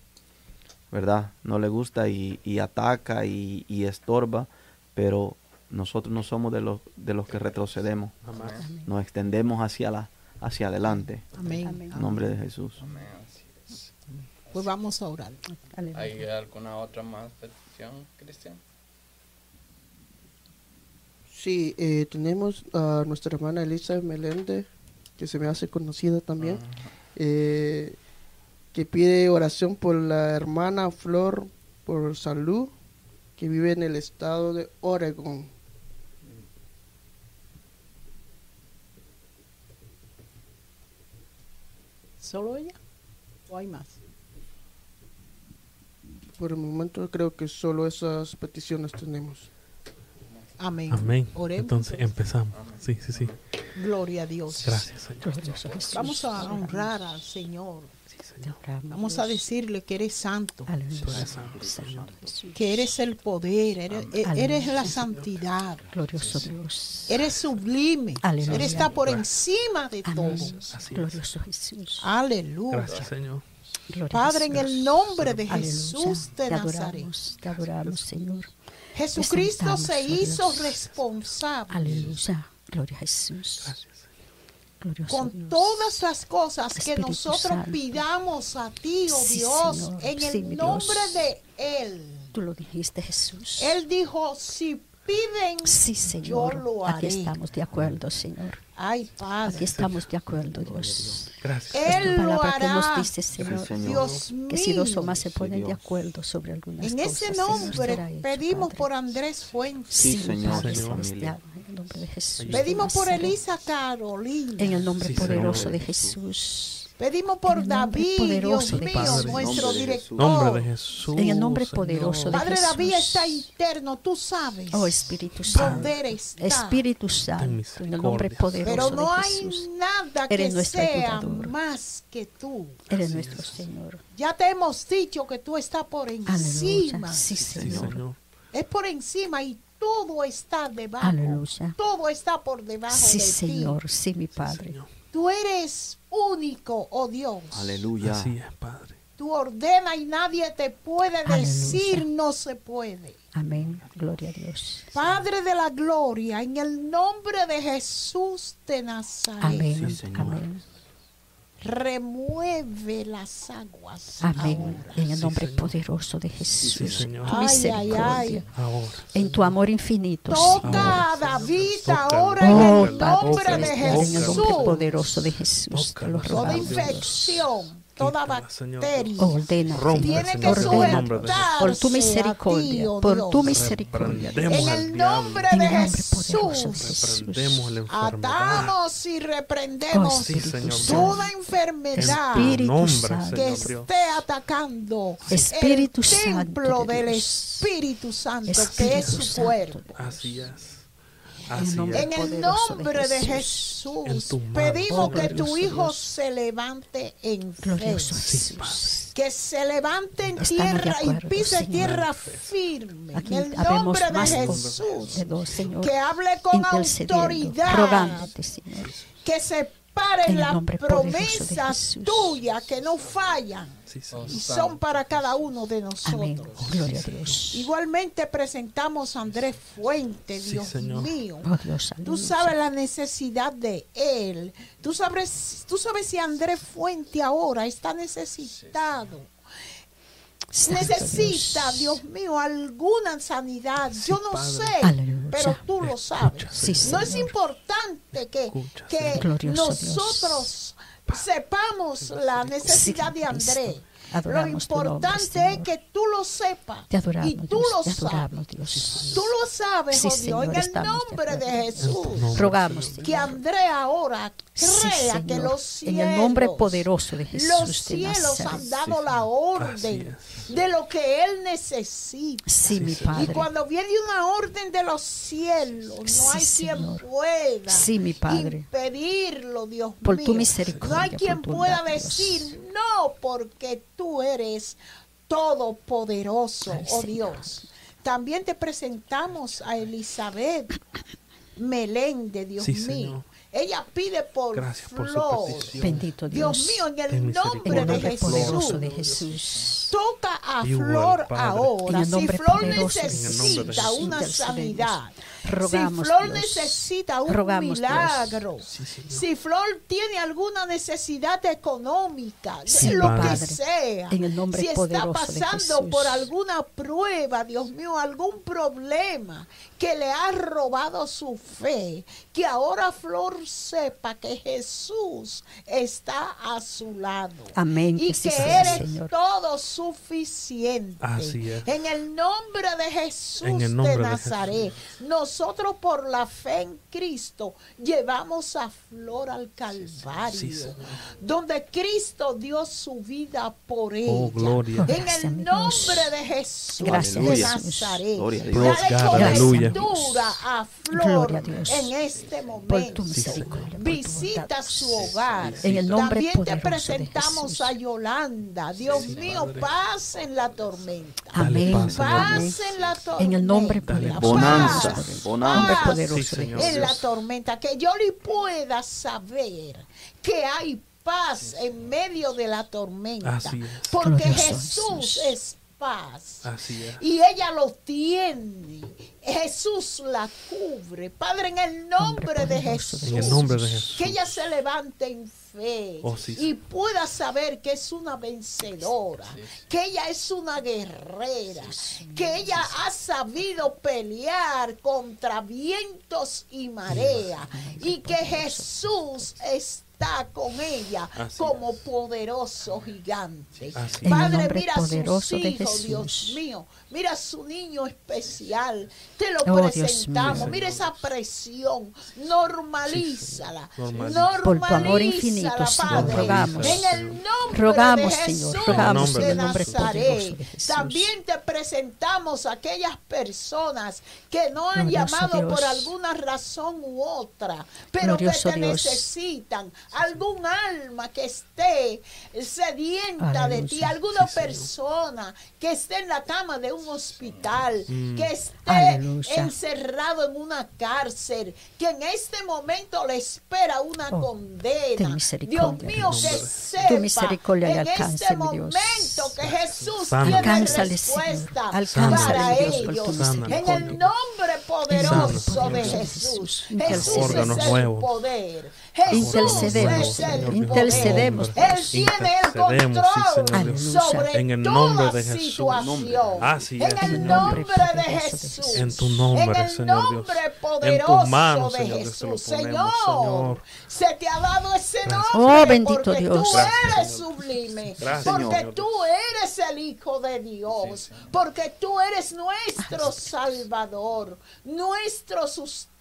Speaker 4: ¿verdad? No le gusta y, y ataca y, y estorba, pero nosotros no somos de los, de los que retrocedemos,
Speaker 2: Jamás.
Speaker 4: nos extendemos hacia, la, hacia adelante,
Speaker 6: Amén.
Speaker 3: Amén.
Speaker 4: en nombre de Jesús.
Speaker 1: Amén. Así es.
Speaker 6: Pues vamos a orar.
Speaker 3: Aleluya.
Speaker 1: ¿Hay alguna otra más petición, Cristian?
Speaker 5: Sí, eh, tenemos a nuestra hermana Elisa Meléndez, que se me hace conocida también, eh, que pide oración por la hermana Flor por salud, que vive en el estado de Oregon.
Speaker 6: ¿Solo ella? ¿O hay más?
Speaker 5: Por el momento creo que solo esas peticiones tenemos.
Speaker 6: Amén.
Speaker 2: Amén.
Speaker 6: Oremos.
Speaker 2: Entonces empezamos. Sí, sí, sí.
Speaker 6: Gloria a Dios.
Speaker 2: Gracias, Señor.
Speaker 3: Jesús.
Speaker 6: Vamos a honrar al Señor.
Speaker 2: Señor.
Speaker 6: Vamos a decirle que eres santo, que eres el poder, eres, e- eres la santidad,
Speaker 3: Glorioso Dios.
Speaker 6: eres sublime,
Speaker 3: Aleluya.
Speaker 6: eres está por encima de todo.
Speaker 3: Glorioso Jesús.
Speaker 6: Aleluya.
Speaker 2: Gracias, Señor.
Speaker 6: Padre, en el nombre de. Jesús de
Speaker 3: Te
Speaker 6: Nazaret,
Speaker 3: adoramos, te adoramos, Señor.
Speaker 6: Jesucristo se
Speaker 3: oh
Speaker 6: hizo responsable
Speaker 3: Aleluya. Gloria a Jesús. Glorioso
Speaker 6: con
Speaker 3: Dios.
Speaker 6: todas las cosas que
Speaker 3: Espíritu
Speaker 6: nosotros
Speaker 3: Santo.
Speaker 6: pidamos a ti, oh
Speaker 3: Sí,
Speaker 6: Dios,
Speaker 3: Señor.
Speaker 6: en
Speaker 3: Sí,
Speaker 6: el nombre
Speaker 3: Dios.
Speaker 6: de Él.
Speaker 3: Tú lo dijiste, Jesús.
Speaker 6: Él dijo, si piden,
Speaker 3: Sí, Señor.
Speaker 6: yo lo
Speaker 3: Aquí
Speaker 6: haré.
Speaker 3: estamos de acuerdo, Señor.
Speaker 6: Ay, Padre.
Speaker 3: Aquí estamos de acuerdo, Dios.
Speaker 2: Gracias.
Speaker 6: Él lo
Speaker 3: palabra que nos
Speaker 6: hará.
Speaker 3: dice, Señor,
Speaker 4: Señor.
Speaker 6: Dios mío.
Speaker 3: que si dos o más se
Speaker 4: Sí,
Speaker 3: ponen de
Speaker 4: Dios.
Speaker 3: acuerdo sobre algunas
Speaker 6: En
Speaker 3: cosas,
Speaker 6: ese
Speaker 3: Señor,
Speaker 6: nombre
Speaker 3: hecho,
Speaker 6: pedimos
Speaker 3: Padre.
Speaker 6: por Andrés Fuentes.
Speaker 4: Sí, Señor,
Speaker 3: Padre
Speaker 2: Señor.
Speaker 3: El nombre de Jesús.
Speaker 6: Pedimos por Elisa Carolina.
Speaker 3: En el nombre
Speaker 2: Sí,
Speaker 3: poderoso de Jesús.
Speaker 6: Pedimos por David,
Speaker 3: poderoso
Speaker 6: Dios mío,
Speaker 2: Jesús.
Speaker 6: nuestro director.
Speaker 2: Nombre de Jesús.
Speaker 3: En el nombre
Speaker 2: Señor.
Speaker 3: poderoso de
Speaker 6: Padre
Speaker 3: Jesús.
Speaker 6: David está interno, tú sabes.
Speaker 3: Oh Espíritu Santo. Espíritu Santo, en el nombre poderoso
Speaker 6: Pero no
Speaker 3: de
Speaker 6: hay
Speaker 3: Jesús.
Speaker 6: nada que
Speaker 3: Eres nuestro
Speaker 6: sea
Speaker 3: ayudador.
Speaker 6: más que tú.
Speaker 3: Eres nuestro Señor.
Speaker 6: Ya te hemos dicho que tú estás por
Speaker 3: Aleluya.
Speaker 6: encima.
Speaker 3: Sí,
Speaker 2: Sí,
Speaker 3: Señor.
Speaker 2: Señor.
Speaker 6: Es por encima y todo está debajo.
Speaker 3: Aleluya.
Speaker 6: Todo está por debajo
Speaker 3: Sí,
Speaker 6: de
Speaker 3: Señor. Sí, mi
Speaker 2: Sí,
Speaker 3: Padre.
Speaker 2: Señor.
Speaker 6: ti. Tú eres único, oh Dios.
Speaker 4: Aleluya.
Speaker 2: Así es, Padre.
Speaker 6: Tú ordena y nadie te puede
Speaker 3: Aleluya.
Speaker 6: decir no se puede.
Speaker 3: Amén. Gloria a Dios.
Speaker 6: Padre de la gloria, en el nombre de Jesús de Nazaret,
Speaker 3: Amén.
Speaker 4: Sí, Señor.
Speaker 3: Amén.
Speaker 6: Remueve las aguas.
Speaker 3: Amén.
Speaker 6: ahora.
Speaker 3: En el
Speaker 2: Sí,
Speaker 3: nombre
Speaker 2: Señor.
Speaker 3: poderoso de Jesús.
Speaker 2: Sí, Señor.
Speaker 3: Tu
Speaker 6: Ay, ay,
Speaker 3: misericordia.
Speaker 6: ay.
Speaker 2: Ahora.
Speaker 3: En tu amor infinito.
Speaker 6: Toca a David ahora en
Speaker 3: Oh,
Speaker 6: el nombre de
Speaker 3: celestial, en el nombre
Speaker 6: Jesús.
Speaker 3: poderoso de Jesús. Te lo
Speaker 2: Tócalo,
Speaker 6: Toda infección, toda bacteria.
Speaker 3: Ordena,
Speaker 2: Rompe,
Speaker 6: Tiene que sujetarse
Speaker 3: Por tu
Speaker 6: ti,
Speaker 3: misericordia.
Speaker 6: oh
Speaker 3: Por tu misericordia.
Speaker 6: En el nombre de Jesús. Atamos y reprendemos
Speaker 3: Oh,
Speaker 2: Sí,
Speaker 3: Espíritu
Speaker 2: Señor.
Speaker 6: toda
Speaker 2: En
Speaker 6: enfermedad
Speaker 3: Espíritu Santo.
Speaker 6: que esté atacando
Speaker 3: Espíritu
Speaker 6: el templo
Speaker 3: de
Speaker 6: del. Espíritu Santo que es su cuerpo.
Speaker 2: Así es.
Speaker 3: En
Speaker 2: Así
Speaker 6: el
Speaker 3: de
Speaker 6: nombre de
Speaker 3: Jesús.
Speaker 6: Pedimos que tu Hijo
Speaker 2: Dios.
Speaker 6: se levante en fe.
Speaker 3: Glorioso
Speaker 2: Sí,
Speaker 3: Jesús.
Speaker 6: Que se levante en tierra y pise
Speaker 3: Señor.
Speaker 6: tierra firme.
Speaker 3: Aquí
Speaker 6: en el nombre de Jesús.
Speaker 3: de dos, Señor.
Speaker 6: Que hable con autoridad.
Speaker 3: rogándote, Señor.
Speaker 6: Que se
Speaker 3: En el
Speaker 6: las promesas tuyas que no fallan
Speaker 2: Sí,
Speaker 6: y son para cada uno de nosotros.
Speaker 3: Oh, gloria a Dios.
Speaker 6: Igualmente presentamos a Andrés Fuente,
Speaker 2: Sí,
Speaker 6: Dios
Speaker 2: Señor.
Speaker 6: mío.
Speaker 3: Oh, Dios,
Speaker 6: Tú sabes la necesidad de él. Tú sabes, tú sabes si Andrés Fuente ahora está necesitado. Necesita, Dios mío, alguna sanidad. Yo no
Speaker 2: Padre.
Speaker 6: sé,
Speaker 3: Aleluya.
Speaker 6: pero tú lo sabes.
Speaker 3: Sí,
Speaker 6: No es importante que,
Speaker 2: Escucha,
Speaker 6: que nosotros sepamos la necesidad de Andrés. Lo
Speaker 3: Adoramos tu nombre,
Speaker 6: importante es que tú lo sepas.
Speaker 3: Te adoramos,
Speaker 6: y tú
Speaker 3: Dios.
Speaker 6: lo
Speaker 3: Te
Speaker 6: sabes.
Speaker 3: adoramos, Dios.
Speaker 6: Tú lo sabes,
Speaker 3: Sí,
Speaker 6: oh Dios,
Speaker 3: Señor,
Speaker 6: en el
Speaker 3: de
Speaker 6: nombre de. Jesús.
Speaker 2: nombre,
Speaker 3: Rogamos,
Speaker 2: Señor.
Speaker 6: Que. Andrés ahora
Speaker 3: Sí,
Speaker 6: crea que los cielos,
Speaker 3: En el nombre poderoso de Jesús
Speaker 6: los cielos han dado
Speaker 2: Sí,
Speaker 6: la orden de lo que él necesita.
Speaker 3: Sí, mi
Speaker 2: Señor.
Speaker 6: Y
Speaker 3: Padre.
Speaker 6: cuando viene una orden de los cielos, no
Speaker 3: Sí,
Speaker 6: hay quien pueda
Speaker 3: Sí, mi Padre.
Speaker 6: impedirlo, Dios
Speaker 3: Por
Speaker 6: mío.
Speaker 3: tu misericordia,
Speaker 6: No hay quien pueda
Speaker 3: bondad, Dios.
Speaker 6: decir no, porque tú eres todopoderoso, oh. Dios. También te presentamos a Elizabeth Meléndez, Dios
Speaker 2: Sí,
Speaker 6: mío.
Speaker 2: Señor.
Speaker 6: Ella pide por
Speaker 2: Gracias por su
Speaker 6: flor.
Speaker 3: Bendito Dios.
Speaker 6: Dios mío, en el.
Speaker 3: En
Speaker 6: nombre de Jesús.
Speaker 3: poderoso de Jesús.
Speaker 6: Toca a
Speaker 2: Igual,
Speaker 6: Flor
Speaker 2: Padre.
Speaker 6: ahora. Si Flor necesita una sanidad.
Speaker 3: Rogamos,
Speaker 6: si Flor
Speaker 3: Dios.
Speaker 6: necesita un
Speaker 3: Rogamos,
Speaker 6: milagro.
Speaker 2: Sí,
Speaker 6: si Flor tiene alguna necesidad económica,
Speaker 3: Sí,
Speaker 6: lo
Speaker 2: Padre.
Speaker 6: que sea.
Speaker 3: En el nombre
Speaker 6: si está pasando
Speaker 3: Jesús.
Speaker 6: por alguna prueba, Dios mío, algún problema que le ha robado su fe, que ahora Flor sepa que Jesús está a su lado.
Speaker 3: Amén,
Speaker 6: Y
Speaker 3: que sí
Speaker 6: eres
Speaker 3: Señor.
Speaker 6: todo suficiente.
Speaker 2: Así es.
Speaker 6: En el nombre de Jesús
Speaker 2: En el
Speaker 6: de Nazaret, nosotros por la fe en Cristo llevamos a Flor al Calvario,
Speaker 2: Sí,
Speaker 6: donde Cristo dio su vida por ella.
Speaker 2: Oh, gloria.
Speaker 6: En
Speaker 3: Gracias,
Speaker 6: el nombre de Jesús
Speaker 3: Gracias,
Speaker 6: de. Nazaret,
Speaker 4: Gloria a Dios.
Speaker 2: Praise
Speaker 6: dale cobertura a Flor
Speaker 3: Gloria a Dios.
Speaker 6: en este momento. Visita su hogar.
Speaker 3: En el nombre
Speaker 6: También te presentamos a Yolanda. Dios
Speaker 2: Sí,
Speaker 6: mío, paz en la tormenta.
Speaker 3: Amén.
Speaker 2: paz,
Speaker 6: en la tormenta.
Speaker 3: En el nombre poderoso.
Speaker 4: Bonanza,
Speaker 6: Paz.
Speaker 4: Bonanza.
Speaker 3: Poderoso
Speaker 2: Sí, Señor.
Speaker 6: en la tormenta. Que yo le pueda saber que hay paz en medio de la tormenta.
Speaker 2: Así es.
Speaker 6: Porque
Speaker 3: Glorioso
Speaker 6: Jesús
Speaker 3: Jesús.
Speaker 6: es paz.
Speaker 2: Así es.
Speaker 6: Y ella lo tiene. Jesús la cubre. Padre, en el nombre de Jesús.
Speaker 2: En el nombre de Jesús.
Speaker 6: Que ella se levante en fe
Speaker 2: Oh, sí,
Speaker 6: y pueda saber que es una vencedora, que ella es una guerrera, que ella ha sabido pelear contra vientos y marea y que Jesús está con ella
Speaker 2: Así
Speaker 6: como poderoso gigante.
Speaker 2: Así
Speaker 6: Padre, mira a sus hijos. Dios mío. Mira a su niño especial. Te lo
Speaker 3: Oh,
Speaker 6: presentamos. Mira esa presión. Normalízala.
Speaker 2: Sí, Señor. Normaliza.
Speaker 3: Por tu amor infinito, Señor,
Speaker 6: Padre.
Speaker 3: rogamos.
Speaker 6: En el nombre
Speaker 3: Rogamos,
Speaker 6: de
Speaker 3: Señor,
Speaker 6: Jesús
Speaker 3: rogamos
Speaker 6: de Nazaret.
Speaker 3: poderoso de Jesús.
Speaker 6: También te presentamos a aquellas personas que no han
Speaker 3: Glorioso
Speaker 6: llamado por alguna razón u otra, pero
Speaker 3: Glorioso
Speaker 6: que te
Speaker 3: Dios.
Speaker 6: necesitan. Algún alma que esté sedienta de ti, alguna
Speaker 2: Sí,
Speaker 6: persona que esté en la cama de un hospital,
Speaker 2: Mm.
Speaker 6: que esté
Speaker 3: Aleluya.
Speaker 6: encerrado en una cárcel, que en este momento le espera una
Speaker 3: Oh,
Speaker 6: condena. Dios mío, que
Speaker 2: Tu
Speaker 3: misericordia
Speaker 6: en
Speaker 3: alcance,
Speaker 6: este
Speaker 3: mi Dios.
Speaker 6: momento que Jesús
Speaker 2: Sana.
Speaker 6: tiene
Speaker 3: Señor.
Speaker 6: respuesta para ellos. En el nombre poderoso
Speaker 2: Sana.
Speaker 6: de. Jesús.
Speaker 3: Jesús.
Speaker 6: Es el poder. Jesús
Speaker 3: Intercedemos, intercedemos.
Speaker 6: Él tiene el
Speaker 2: Intercedemos, sí,
Speaker 6: control sobre
Speaker 2: En el
Speaker 6: toda
Speaker 2: nombre de Jesús.
Speaker 6: situación.
Speaker 2: Así
Speaker 6: en el nombre de Jesús.
Speaker 2: En tu nombre,
Speaker 6: En el
Speaker 2: Señor Dios. En tus manos, Señor Dios, lo ponemos,
Speaker 6: Señor,
Speaker 2: Señor.
Speaker 6: se te ha dado ese
Speaker 2: Gracias.
Speaker 6: nombre.
Speaker 3: Oh, bendito
Speaker 6: porque
Speaker 3: Dios.
Speaker 6: Tú
Speaker 2: Gracias,
Speaker 6: eres
Speaker 2: Señor.
Speaker 6: sublime.
Speaker 2: Gracias,
Speaker 6: porque
Speaker 2: Señor.
Speaker 6: tú eres el Hijo de Dios. porque tú eres nuestro Salvador. Nuestro sustento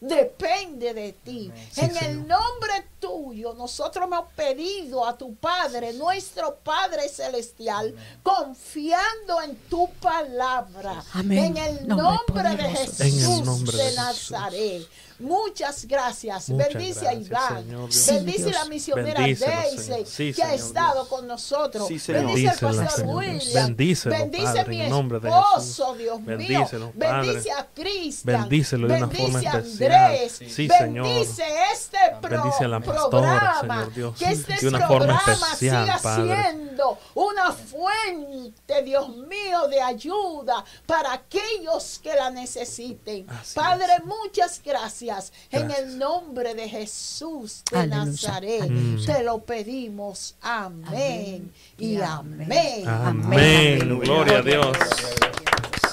Speaker 6: depende de ti.
Speaker 2: Sí,
Speaker 6: en
Speaker 2: Señor.
Speaker 6: el nombre tuyo, nosotros hemos pedido a tu Padre, nuestro Padre Celestial, confiando en tu palabra.
Speaker 3: Amén.
Speaker 6: En el
Speaker 3: Nombre
Speaker 6: nombre de Jesús
Speaker 3: de
Speaker 2: En el nombre
Speaker 6: de
Speaker 2: de Jesús.
Speaker 6: Muchas gracias.
Speaker 2: Muchas
Speaker 6: Bendice a Iván.
Speaker 2: Señor Dios.
Speaker 3: Sí,
Speaker 6: Bendice
Speaker 3: Dios.
Speaker 6: la misionera Daisy.
Speaker 2: Sí,
Speaker 6: que ha estado con nosotros.
Speaker 4: Sí.
Speaker 6: Bendice al pastor. William.
Speaker 2: Bendícelo,
Speaker 6: Bendice
Speaker 2: Padre,
Speaker 6: a mi esposo. Dios mío.
Speaker 2: Bendícelo, Padre.
Speaker 6: Bendice a Cristian.
Speaker 2: Bendícelo de una
Speaker 6: Bendice
Speaker 2: forma
Speaker 6: a
Speaker 2: especial.
Speaker 6: Andrés.
Speaker 2: Sí, Señor.
Speaker 6: Bendice este pro-
Speaker 2: Bendice a la pastora,
Speaker 6: programa.
Speaker 2: Señor Dios.
Speaker 6: Que este
Speaker 2: De una forma
Speaker 6: programa
Speaker 2: especial,
Speaker 6: siga
Speaker 2: Padre.
Speaker 6: siendo una fuente, Dios mío, de ayuda para aquellos que la necesiten.
Speaker 2: Así
Speaker 6: Padre,
Speaker 2: es.
Speaker 6: muchas gracias. En
Speaker 2: Gracias.
Speaker 6: el nombre de Jesús de
Speaker 3: Aleluya.
Speaker 6: Nazaret
Speaker 2: Aleluya.
Speaker 6: te lo pedimos. Amén. Y
Speaker 3: Y
Speaker 6: amén.
Speaker 3: amén.
Speaker 2: Amén.
Speaker 3: Amén.
Speaker 2: Gloria a Dios.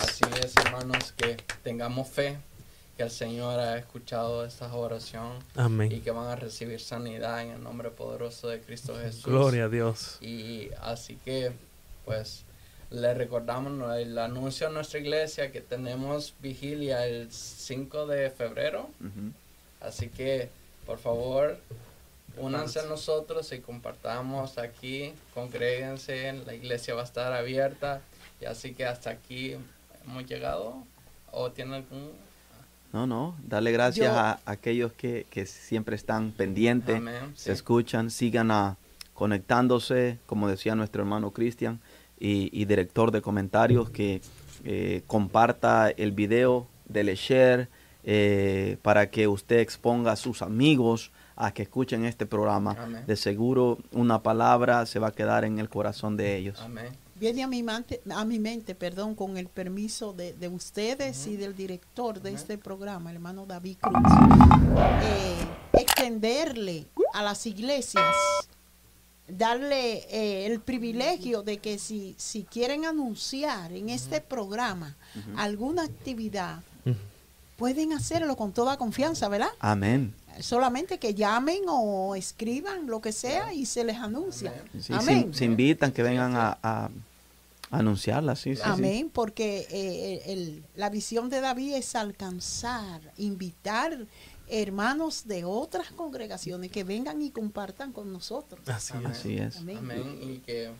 Speaker 1: Así es, hermanos, que tengamos fe, que el Señor ha escuchado esta oración y que van a recibir sanidad en el nombre poderoso de Cristo Jesús.
Speaker 2: Gloria a Dios.
Speaker 1: Y así que, pues, le recordamos el anuncio a nuestra iglesia que tenemos vigilia el 5 de febrero. Así que, por favor, únanse a nosotros y compartamos aquí, congréguense, la iglesia va a estar abierta. Y así que hasta aquí hemos llegado. ¿O tiene algún...?
Speaker 4: No, no, dale gracias
Speaker 6: Yo-
Speaker 4: a aquellos que, que siempre están pendientes,
Speaker 1: Amén,
Speaker 4: se escuchan, sigan a, conectándose, como decía nuestro hermano Cristian y, y director de comentarios, que eh, comparta el video, dele share, eh, para que usted exponga a sus amigos a que escuchen este programa.
Speaker 1: Amén.
Speaker 4: De seguro una palabra se va a quedar en el corazón de ellos.
Speaker 1: Amén.
Speaker 6: Viene a mi, mente, a mi mente, perdón, con el permiso de, de ustedes y del director de este programa, el hermano David Cruz, eh, extenderle a las iglesias, darle eh, el privilegio de que si, si quieren anunciar en este programa alguna actividad, pueden hacerlo con toda confianza, ¿verdad?
Speaker 4: Amén.
Speaker 6: Solamente que llamen o escriban lo que sea y se les anuncia.
Speaker 4: Sí,
Speaker 6: Amén.
Speaker 4: se, se invitan que vengan a, a anunciarla, sí, sí, sí.
Speaker 6: Amén, porque eh, el- la visión de David es alcanzar, invitar hermanos de otras congregaciones que vengan y compartan con nosotros.
Speaker 2: Así
Speaker 1: Amén.
Speaker 2: es.
Speaker 4: Así es.
Speaker 6: Amén.
Speaker 1: Amén. Y que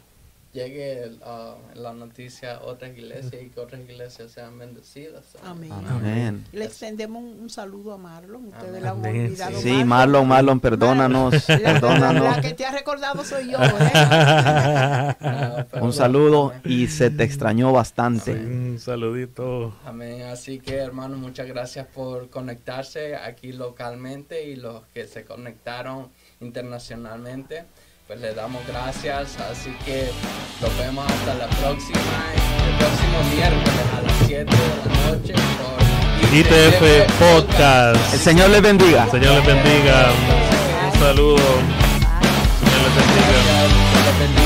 Speaker 1: llegue ah, la noticia a otras iglesias y que otras iglesias sean bendecidas.
Speaker 6: Amén.
Speaker 4: Amén.
Speaker 6: Le extendemos un, un saludo a Marlon. Ustedes la han olvidado.
Speaker 4: Sí, Marlon, Marlon, perdónanos,
Speaker 6: La, la-
Speaker 4: perdónanos.
Speaker 6: la que te ha recordado soy yo. ¿eh?
Speaker 4: Un saludo
Speaker 1: amén.
Speaker 4: y se te extrañó bastante.
Speaker 2: Un saludito.
Speaker 1: Amén. Así que, hermanos, muchas gracias por conectarse aquí localmente y los que se conectaron internacionalmente. Pues le damos gracias. Así que nos vemos hasta la próxima, el próximo miércoles a las 7 de la noche por
Speaker 2: ITF Podcast.
Speaker 4: El Señor les bendiga.
Speaker 2: El Señor les bendiga. Un saludo. Señor.
Speaker 1: Gracias, Dios les bendiga.